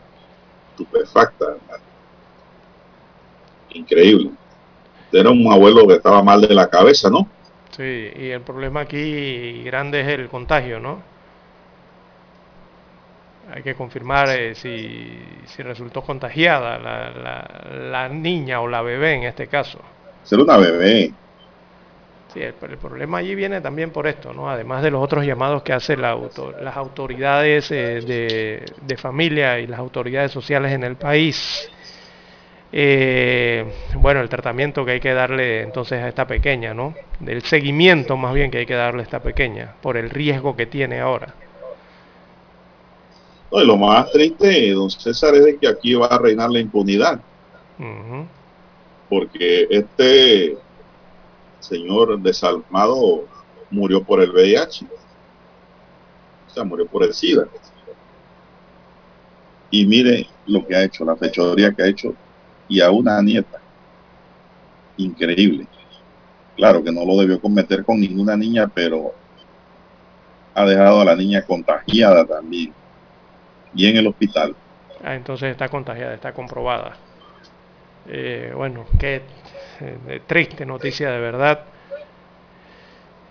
estupefacta. Increíble. Era un abuelo que estaba mal de la cabeza, ¿no? Sí, y el problema aquí grande es el contagio, ¿no? Hay que confirmar eh, si, si resultó contagiada la, la, la niña o la bebé en este caso. Ser una bebé. Sí, el, el problema allí viene también por esto, ¿no? Además de los otros llamados que hacen la las autoridades eh, de, de familia y las autoridades sociales en el país. Eh, bueno, el tratamiento que hay que darle entonces a esta pequeña, ¿no? Del seguimiento más bien que hay que darle a esta pequeña por el riesgo que tiene ahora. No, y lo más triste, don César, es de que aquí va a reinar la impunidad, porque este señor desalmado murió por el VIH, o sea, murió por el SIDA. Y mire lo que ha hecho, la fechoría que ha hecho, y a una nieta. Increíble. Claro que no lo debió cometer con ninguna niña, pero ha dejado a la niña contagiada también. Y en el hospital. Ah, entonces está contagiada, está comprobada. Eh, bueno, qué eh, triste noticia de verdad.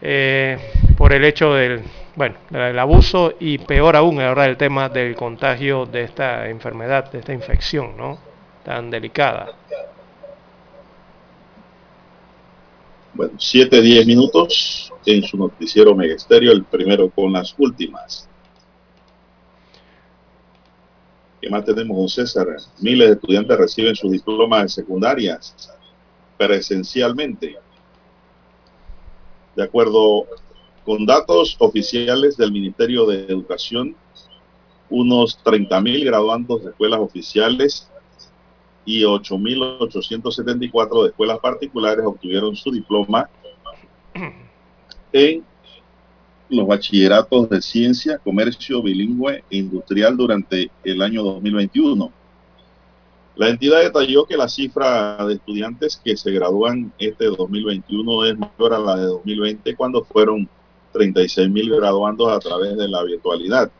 Eh, por el hecho del, bueno, del abuso y peor aún ahora el tema del contagio de esta enfermedad, de esta infección, ¿no? Tan delicada. Bueno, 7, 10 minutos en su noticiero Megesterio, el primero con las últimas. ¿Qué más tenemos, don César? Miles de estudiantes reciben sus diplomas de secundarias presencialmente. De acuerdo con datos oficiales del Ministerio de Educación, unos 30.000 graduandos de escuelas oficiales y 8.874 de escuelas particulares obtuvieron su diploma en los bachilleratos de ciencia, comercio bilingüe e industrial durante el año 2021. La entidad detalló que la cifra de estudiantes que se gradúan este 2021 es mayor a la de 2020 cuando fueron 36 mil graduandos a través de la virtualidad.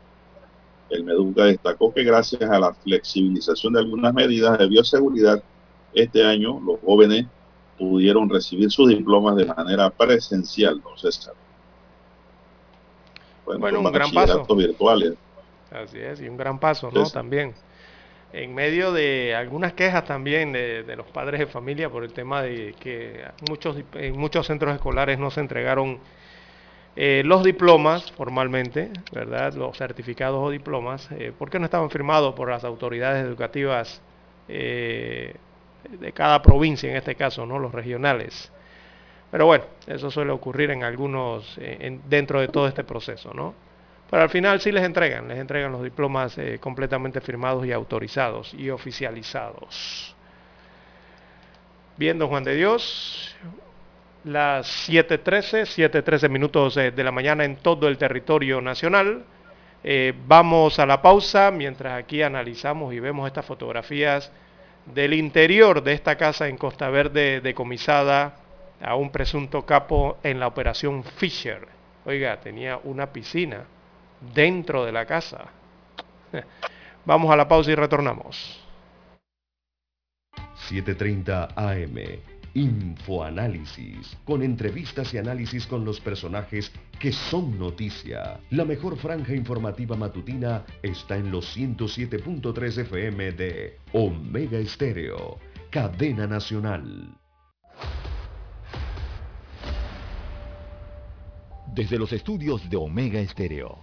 El Meduca destacó que gracias a la flexibilización de algunas medidas de bioseguridad, este año los jóvenes pudieron recibir sus diplomas de manera presencial, ¿no, César? Bueno, Bueno, un gran paso. virtuales. Así es, y un gran paso, ¿no? También. En medio de algunas quejas también de, los padres de familia por el tema de que muchos, en muchos centros escolares no se entregaron eh, los diplomas formalmente, ¿verdad? Los certificados o diplomas, eh, porque no estaban firmados por las autoridades educativas eh, de cada provincia, en este caso, ¿no? Los regionales. Pero bueno, eso suele ocurrir en algunos, en- dentro de todo este proceso, ¿no? Pero al final sí les entregan, les entregan los diplomas eh, completamente firmados y autorizados y oficializados. Bien, don Juan de Dios, las 7.13, 7.13 minutos eh, de la mañana en todo el territorio nacional. Eh, vamos a la pausa mientras aquí analizamos y vemos estas fotografías del interior de esta casa en Costa Verde decomisada a un presunto capo en la operación Fisher. Oiga, tenía una piscina dentro de la casa. Vamos a la pausa y retornamos. 7.30 AM. Infoanálisis, con entrevistas y análisis con los personajes que son noticia. La mejor franja informativa matutina está en los 107.3 FM de Omega Estéreo, cadena nacional. Desde los estudios de Omega Estéreo,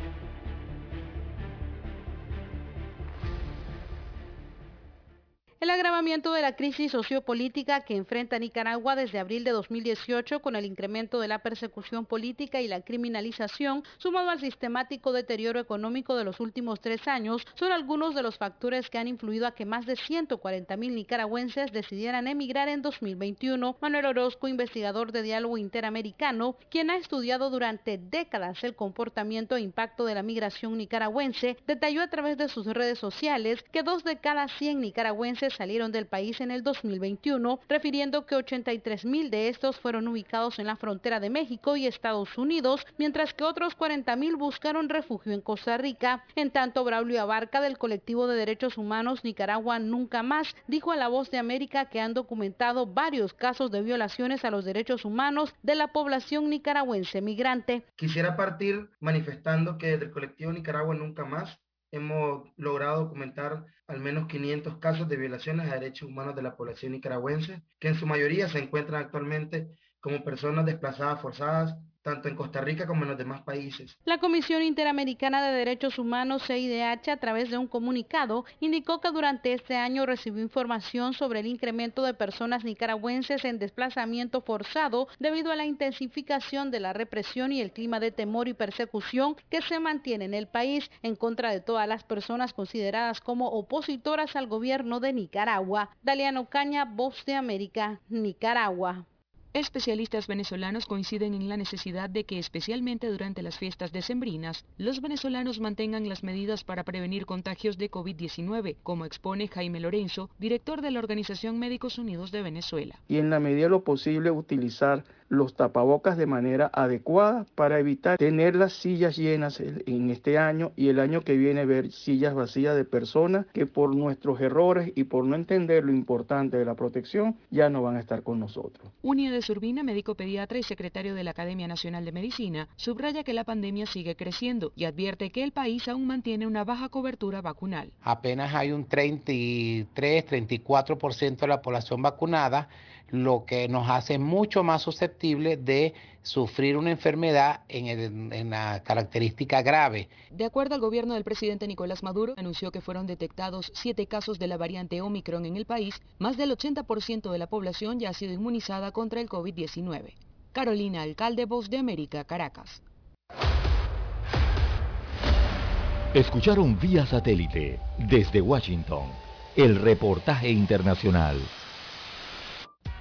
El agravamiento de la crisis sociopolítica que enfrenta Nicaragua desde abril de 2018 con el incremento de la persecución política y la criminalización, sumado al sistemático deterioro económico de los últimos tres años, son algunos de los factores que han influido a que más de 140 mil nicaragüenses decidieran emigrar en 2021. Manuel Orozco, investigador de diálogo interamericano, quien ha estudiado durante décadas el comportamiento e impacto de la migración nicaragüense, detalló a través de sus redes sociales que dos de cada 100 nicaragüenses salieron del país en el 2021, refiriendo que 83 mil de estos fueron ubicados en la frontera de México y Estados Unidos, mientras que otros 40 mil buscaron refugio en Costa Rica. En tanto, Braulio Abarca del colectivo de derechos humanos Nicaragua Nunca Más dijo a La Voz de América que han documentado varios casos de violaciones a los derechos humanos de la población nicaragüense migrante. Quisiera partir manifestando que del colectivo Nicaragua Nunca Más hemos logrado documentar al menos 500 casos de violaciones a derechos humanos de la población nicaragüense, que en su mayoría se encuentran actualmente como personas desplazadas forzadas, tanto en Costa Rica como en los demás países. La Comisión Interamericana de Derechos Humanos, CIDH, a través de un comunicado, indicó que durante este año recibió información sobre el incremento de personas nicaragüenses en desplazamiento forzado debido a la intensificación de la represión y el clima de temor y persecución que se mantiene en el país en contra de todas las personas consideradas como opositoras al gobierno de Nicaragua. Daliano Caña, Voz de América, Nicaragua. Especialistas venezolanos coinciden en la necesidad de que, especialmente durante las fiestas decembrinas, los venezolanos mantengan las medidas para prevenir contagios de COVID-19, como expone Jaime Lorenzo, director de la Organización Médicos Unidos de Venezuela. Y en la medida de lo posible utilizar los tapabocas de manera adecuada para evitar tener las sillas llenas en este año y el año que viene ver sillas vacías de personas que por nuestros errores y por no entender lo importante de la protección ya no van a estar con nosotros. Unia de Urbina, médico pediatra y secretario de la Academia Nacional de Medicina, subraya que la pandemia sigue creciendo y advierte que el país aún mantiene una baja cobertura vacunal. Apenas hay un 33-34% de la población vacunada lo que nos hace mucho más susceptible de sufrir una enfermedad en, el, en, la característica grave. De acuerdo al gobierno del presidente Nicolás Maduro, anunció que fueron detectados siete casos de la variante Omicron en el país, más del 80% de la población ya ha sido inmunizada contra el COVID-19. Carolina Alcalde, Voz de América, Caracas. Escucharon vía satélite desde Washington el reportaje internacional.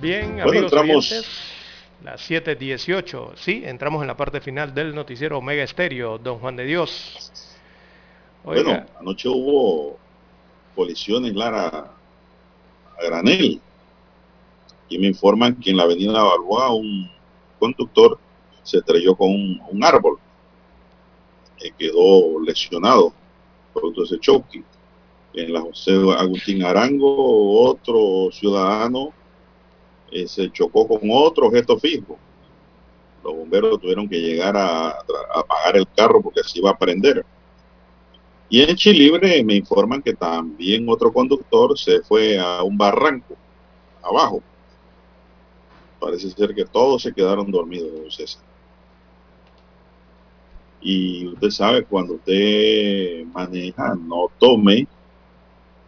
Bien, Bueno, amigos entramos- oyentes, las 7.18, sí, entramos en la parte final del noticiero Omega Estéreo, Don Juan de Dios. Oiga, Bueno, anoche hubo colisiones, Lara, a granel. Y me informan que en la avenida Balboa un conductor se estrelló con un, un árbol. y quedó lesionado producto de ese choque. En la José Agustín Arango, otro ciudadano eh, se chocó con otro objeto fijo. Los bomberos tuvieron que llegar a, apagar el carro porque así iba a prender. Y en Chilibre me informan que también otro conductor se fue a un barranco abajo. Parece ser que todos se quedaron dormidos, don César. Y usted sabe, cuando usted maneja, no tome.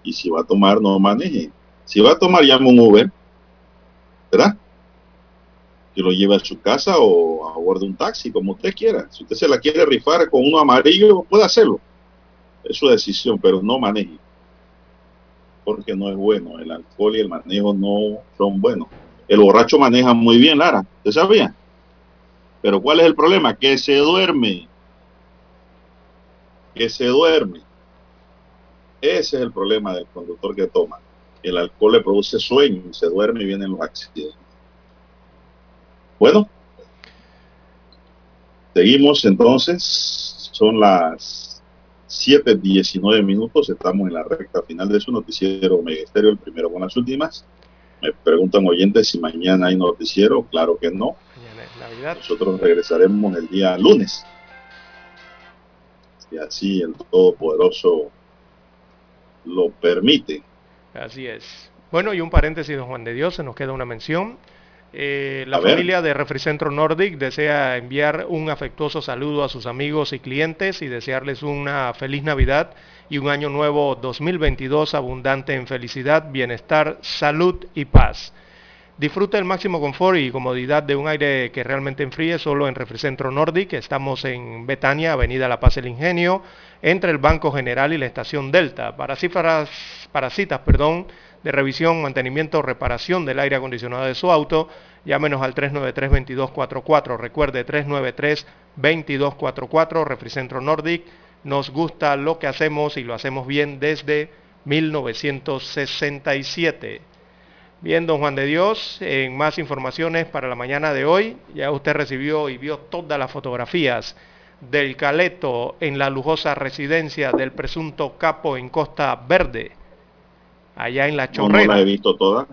Y si va a tomar, no maneje. Si va a tomar, llame un Uber. ¿Verdad? Que lo lleve a su casa o a bordo de un taxi, como usted quiera. Si usted se la quiere rifar con uno amarillo, puede hacerlo. Es su decisión, pero no maneje. Porque no es bueno. El alcohol y el manejo no son buenos. El borracho maneja muy bien, Lara. ¿Usted sabía? Pero ¿cuál es el problema? Que se duerme. Que se duerme. Ese es el problema del conductor que toma. El alcohol le produce sueño y se duerme y vienen los accidentes. Bueno, seguimos entonces. Son las 7.19 minutos. Estamos en la recta final de su noticiero Megesterio, el primero con las últimas. Me preguntan oyentes si mañana hay noticiero. Claro que no. Mañana es Navidad. Nosotros regresaremos el día lunes. Si así el Todopoderoso lo permite. Así es. Bueno, y un paréntesis, don Juan de Dios, se nos queda una mención. Eh, la A ver. familia de Refricentro Nordic desea enviar un afectuoso saludo a sus amigos y clientes y desearles una feliz Navidad y un año nuevo 2022 abundante en felicidad, bienestar, salud y paz. Disfruta el máximo confort y comodidad de un aire que realmente enfríe solo en Refricentro Nordic. Estamos en Betania, Avenida La Paz El Ingenio, entre el Banco General y la Estación Delta. Para cifras, para citas, perdón, de revisión, mantenimiento, reparación del aire acondicionado de su auto, llámenos al 393-2244. Recuerde, 393-2244, Refricentro Nordic. Nos gusta lo que hacemos y lo hacemos bien desde 1967. Bien, don Juan de Dios, en más informaciones para la mañana de hoy, ya usted recibió y vio todas las fotografías del Caleto en la lujosa residencia del presunto capo en Costa Verde, allá en la No, no Chorrera. la he visto toda.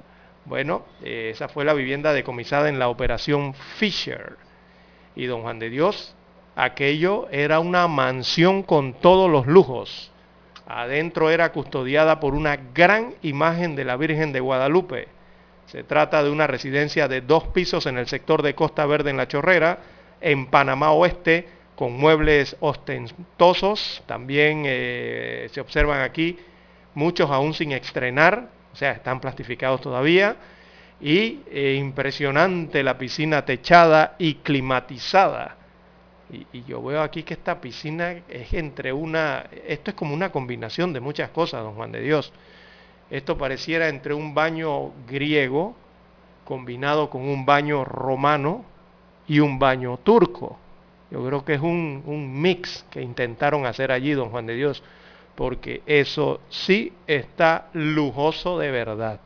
Bueno, eh, esa fue la vivienda decomisada en la operación Fisher. Y don Juan de Dios, aquello era una mansión con todos los lujos. Adentro era custodiada por una gran imagen de la Virgen de Guadalupe. Se trata de una residencia de dos pisos en el sector de Costa Verde en La Chorrera, en Panamá Oeste, con muebles ostentosos. También eh, se observan aquí muchos aún sin estrenar, o sea, están plastificados todavía. Y eh, impresionante la piscina techada y climatizada. Y, y yo veo aquí que esta piscina es entre una, esto es como una combinación de muchas cosas, don Juan de Dios. Esto pareciera entre un baño griego combinado con un baño romano y un baño turco. Yo creo que es un, un mix que intentaron hacer allí, don Juan de Dios, porque eso sí está lujoso de verdad.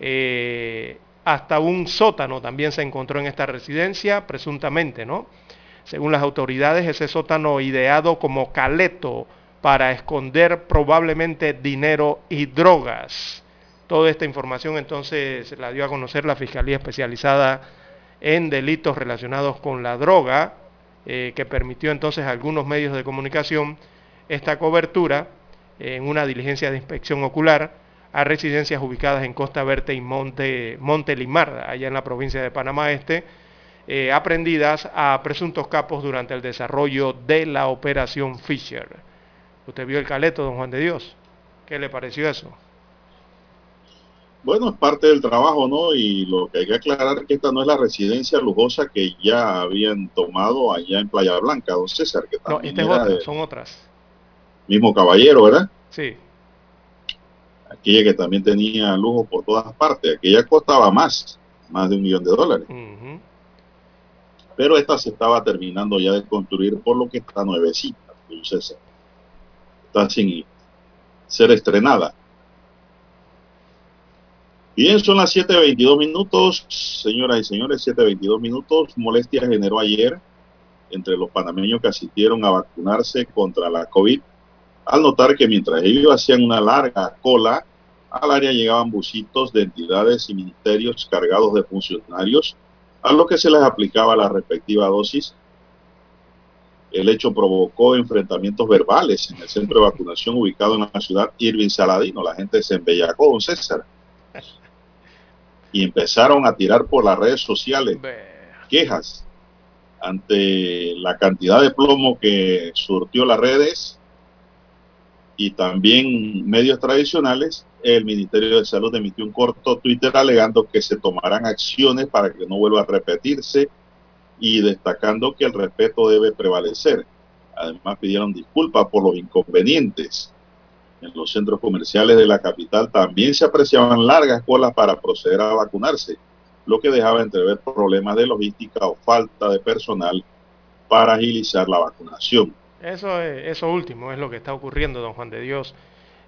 Eh, hasta un sótano también se encontró en esta residencia, presuntamente, ¿no? Según las autoridades, ese sótano ideado como caleto para esconder probablemente dinero y drogas. Toda esta información entonces la dio a conocer la Fiscalía Especializada en Delitos Relacionados con la Droga, eh, que permitió entonces a algunos medios de comunicación esta cobertura en una diligencia de inspección ocular a residencias ubicadas en Costa Verde y Monte, Monte Limar, allá en la provincia de Panamá Este, eh, aprendidas a presuntos capos durante el desarrollo de la operación Fisher. Usted vio el caleto, don Juan de Dios. ¿Qué le pareció eso? Bueno, es parte del trabajo, ¿no? Y lo que hay que aclarar es que esta no es la residencia lujosa que ya habían tomado allá en Playa Blanca, don César, que No, esta es otra, son otras. mismo caballero, ¿verdad? Sí. Aquella que también tenía lujo por todas partes. Aquella costaba más, más de un millón de dólares. Pero esta se estaba terminando ya de construir, por lo que está nuevecita, don César. Está sin ser estrenada. Bien, son las 7.22 minutos, señoras y señores, 7.22 minutos. Molestia generó ayer entre los panameños que asistieron a vacunarse contra la COVID, al notar que mientras ellos hacían una larga cola Al área llegaban busitos de entidades y ministerios cargados de funcionarios a los que se les aplicaba la respectiva dosis. El hecho provocó enfrentamientos verbales en el centro de vacunación ubicado en la ciudad Irving Saladino. La gente se embellacó, don César. Y empezaron a tirar por las redes sociales quejas ante la cantidad de plomo que surtió las redes y también medios tradicionales, el Ministerio de Salud emitió un corto Twitter alegando que se tomarán acciones para que no vuelva a repetirse y destacando que el respeto debe prevalecer. Además pidieron disculpas por los inconvenientes. En los centros comerciales de la capital también se apreciaban largas colas para proceder a vacunarse, lo que dejaba entrever problemas de logística o falta de personal para agilizar la vacunación. Eso, es, eso último es lo que está ocurriendo, don Juan de Dios.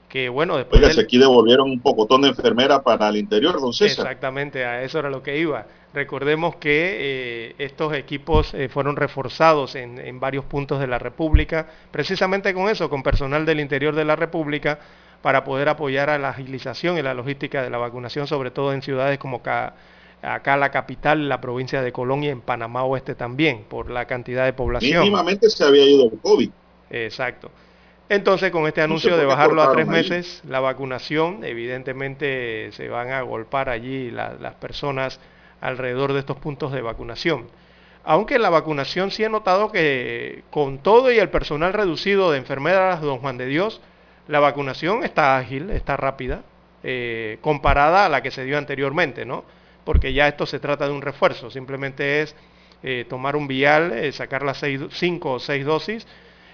Que bueno, después. Oiga, del... aquí devolvieron un pocotón de enfermeras para el interior, don César. Exactamente, a eso era lo que iba. Recordemos que eh, estos equipos eh, fueron reforzados en, en, varios puntos de la República, precisamente con eso, con personal del interior de la República, para poder apoyar a la agilización y la logística de la vacunación, sobre todo en ciudades como acá, acá la capital, la provincia de Colón y en Panamá Oeste también, por la cantidad de población. Mínimamente se había ido el COVID. Exacto. Entonces, con este anuncio de bajarlo a tres meses, la vacunación, evidentemente se van a golpar allí la, las personas alrededor de estos puntos de vacunación. Aunque la vacunación sí he notado que con todo y el personal reducido de enfermeras Don Juan de Dios, la vacunación está ágil, está rápida, eh, comparada a la que se dio anteriormente, ¿no? Porque ya esto se trata de un refuerzo, simplemente es eh, tomar un vial, eh, sacar las cinco o seis dosis,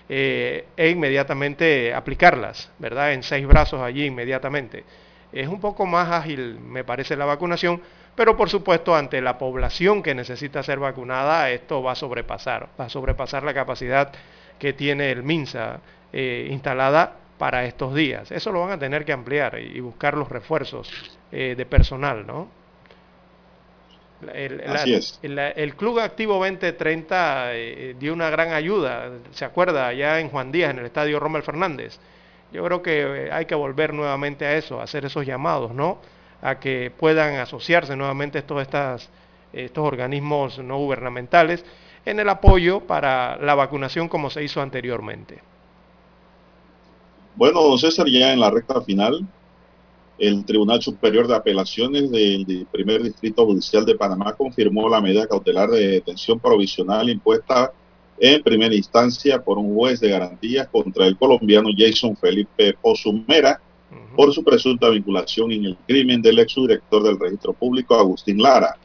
eh, e inmediatamente aplicarlas, ¿verdad? En seis brazos allí inmediatamente. Es un poco más ágil, me parece, la vacunación, pero por supuesto ante la población que necesita ser vacunada, esto va a sobrepasar, va a sobrepasar la capacidad que tiene el MINSA eh, instalada para estos días. Eso lo van a tener que ampliar y buscar los refuerzos eh, de personal, ¿no? El, Así la, es. El, el, Club Activo 2030 eh, dio una gran ayuda, se acuerda, allá en Juan Díaz, en el estadio Rommel Fernández. Yo creo que eh, hay que volver nuevamente a eso, a hacer esos llamados, ¿no? A que puedan asociarse nuevamente estos, estas, estos organismos no gubernamentales en el apoyo para la vacunación como se hizo anteriormente. Bueno, don César, ya en la recta final, el Tribunal Superior de Apelaciones del primer Distrito Judicial de Panamá confirmó la medida cautelar de detención provisional impuesta en primera instancia por un juez de garantías contra el colombiano Jason Felipe Pozumera. Por su presunta vinculación en el crimen del exdirector del registro público Agustín Lara.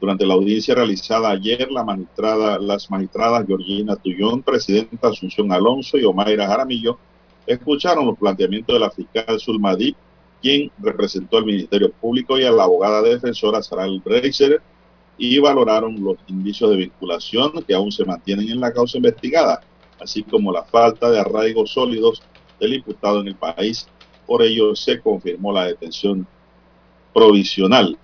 Durante la audiencia realizada ayer, las magistradas Georgina Tullón, presidenta Asunción Alonso y Omaira Jaramillo escucharon los planteamientos de la fiscal Zulmadí quien representó al Ministerio Público y a la abogada defensora Saral Reiser y valoraron los indicios de vinculación que aún se mantienen en la causa investigada, así como la falta de arraigos sólidos del imputado en el país. Por ello se confirmó la detención provisional.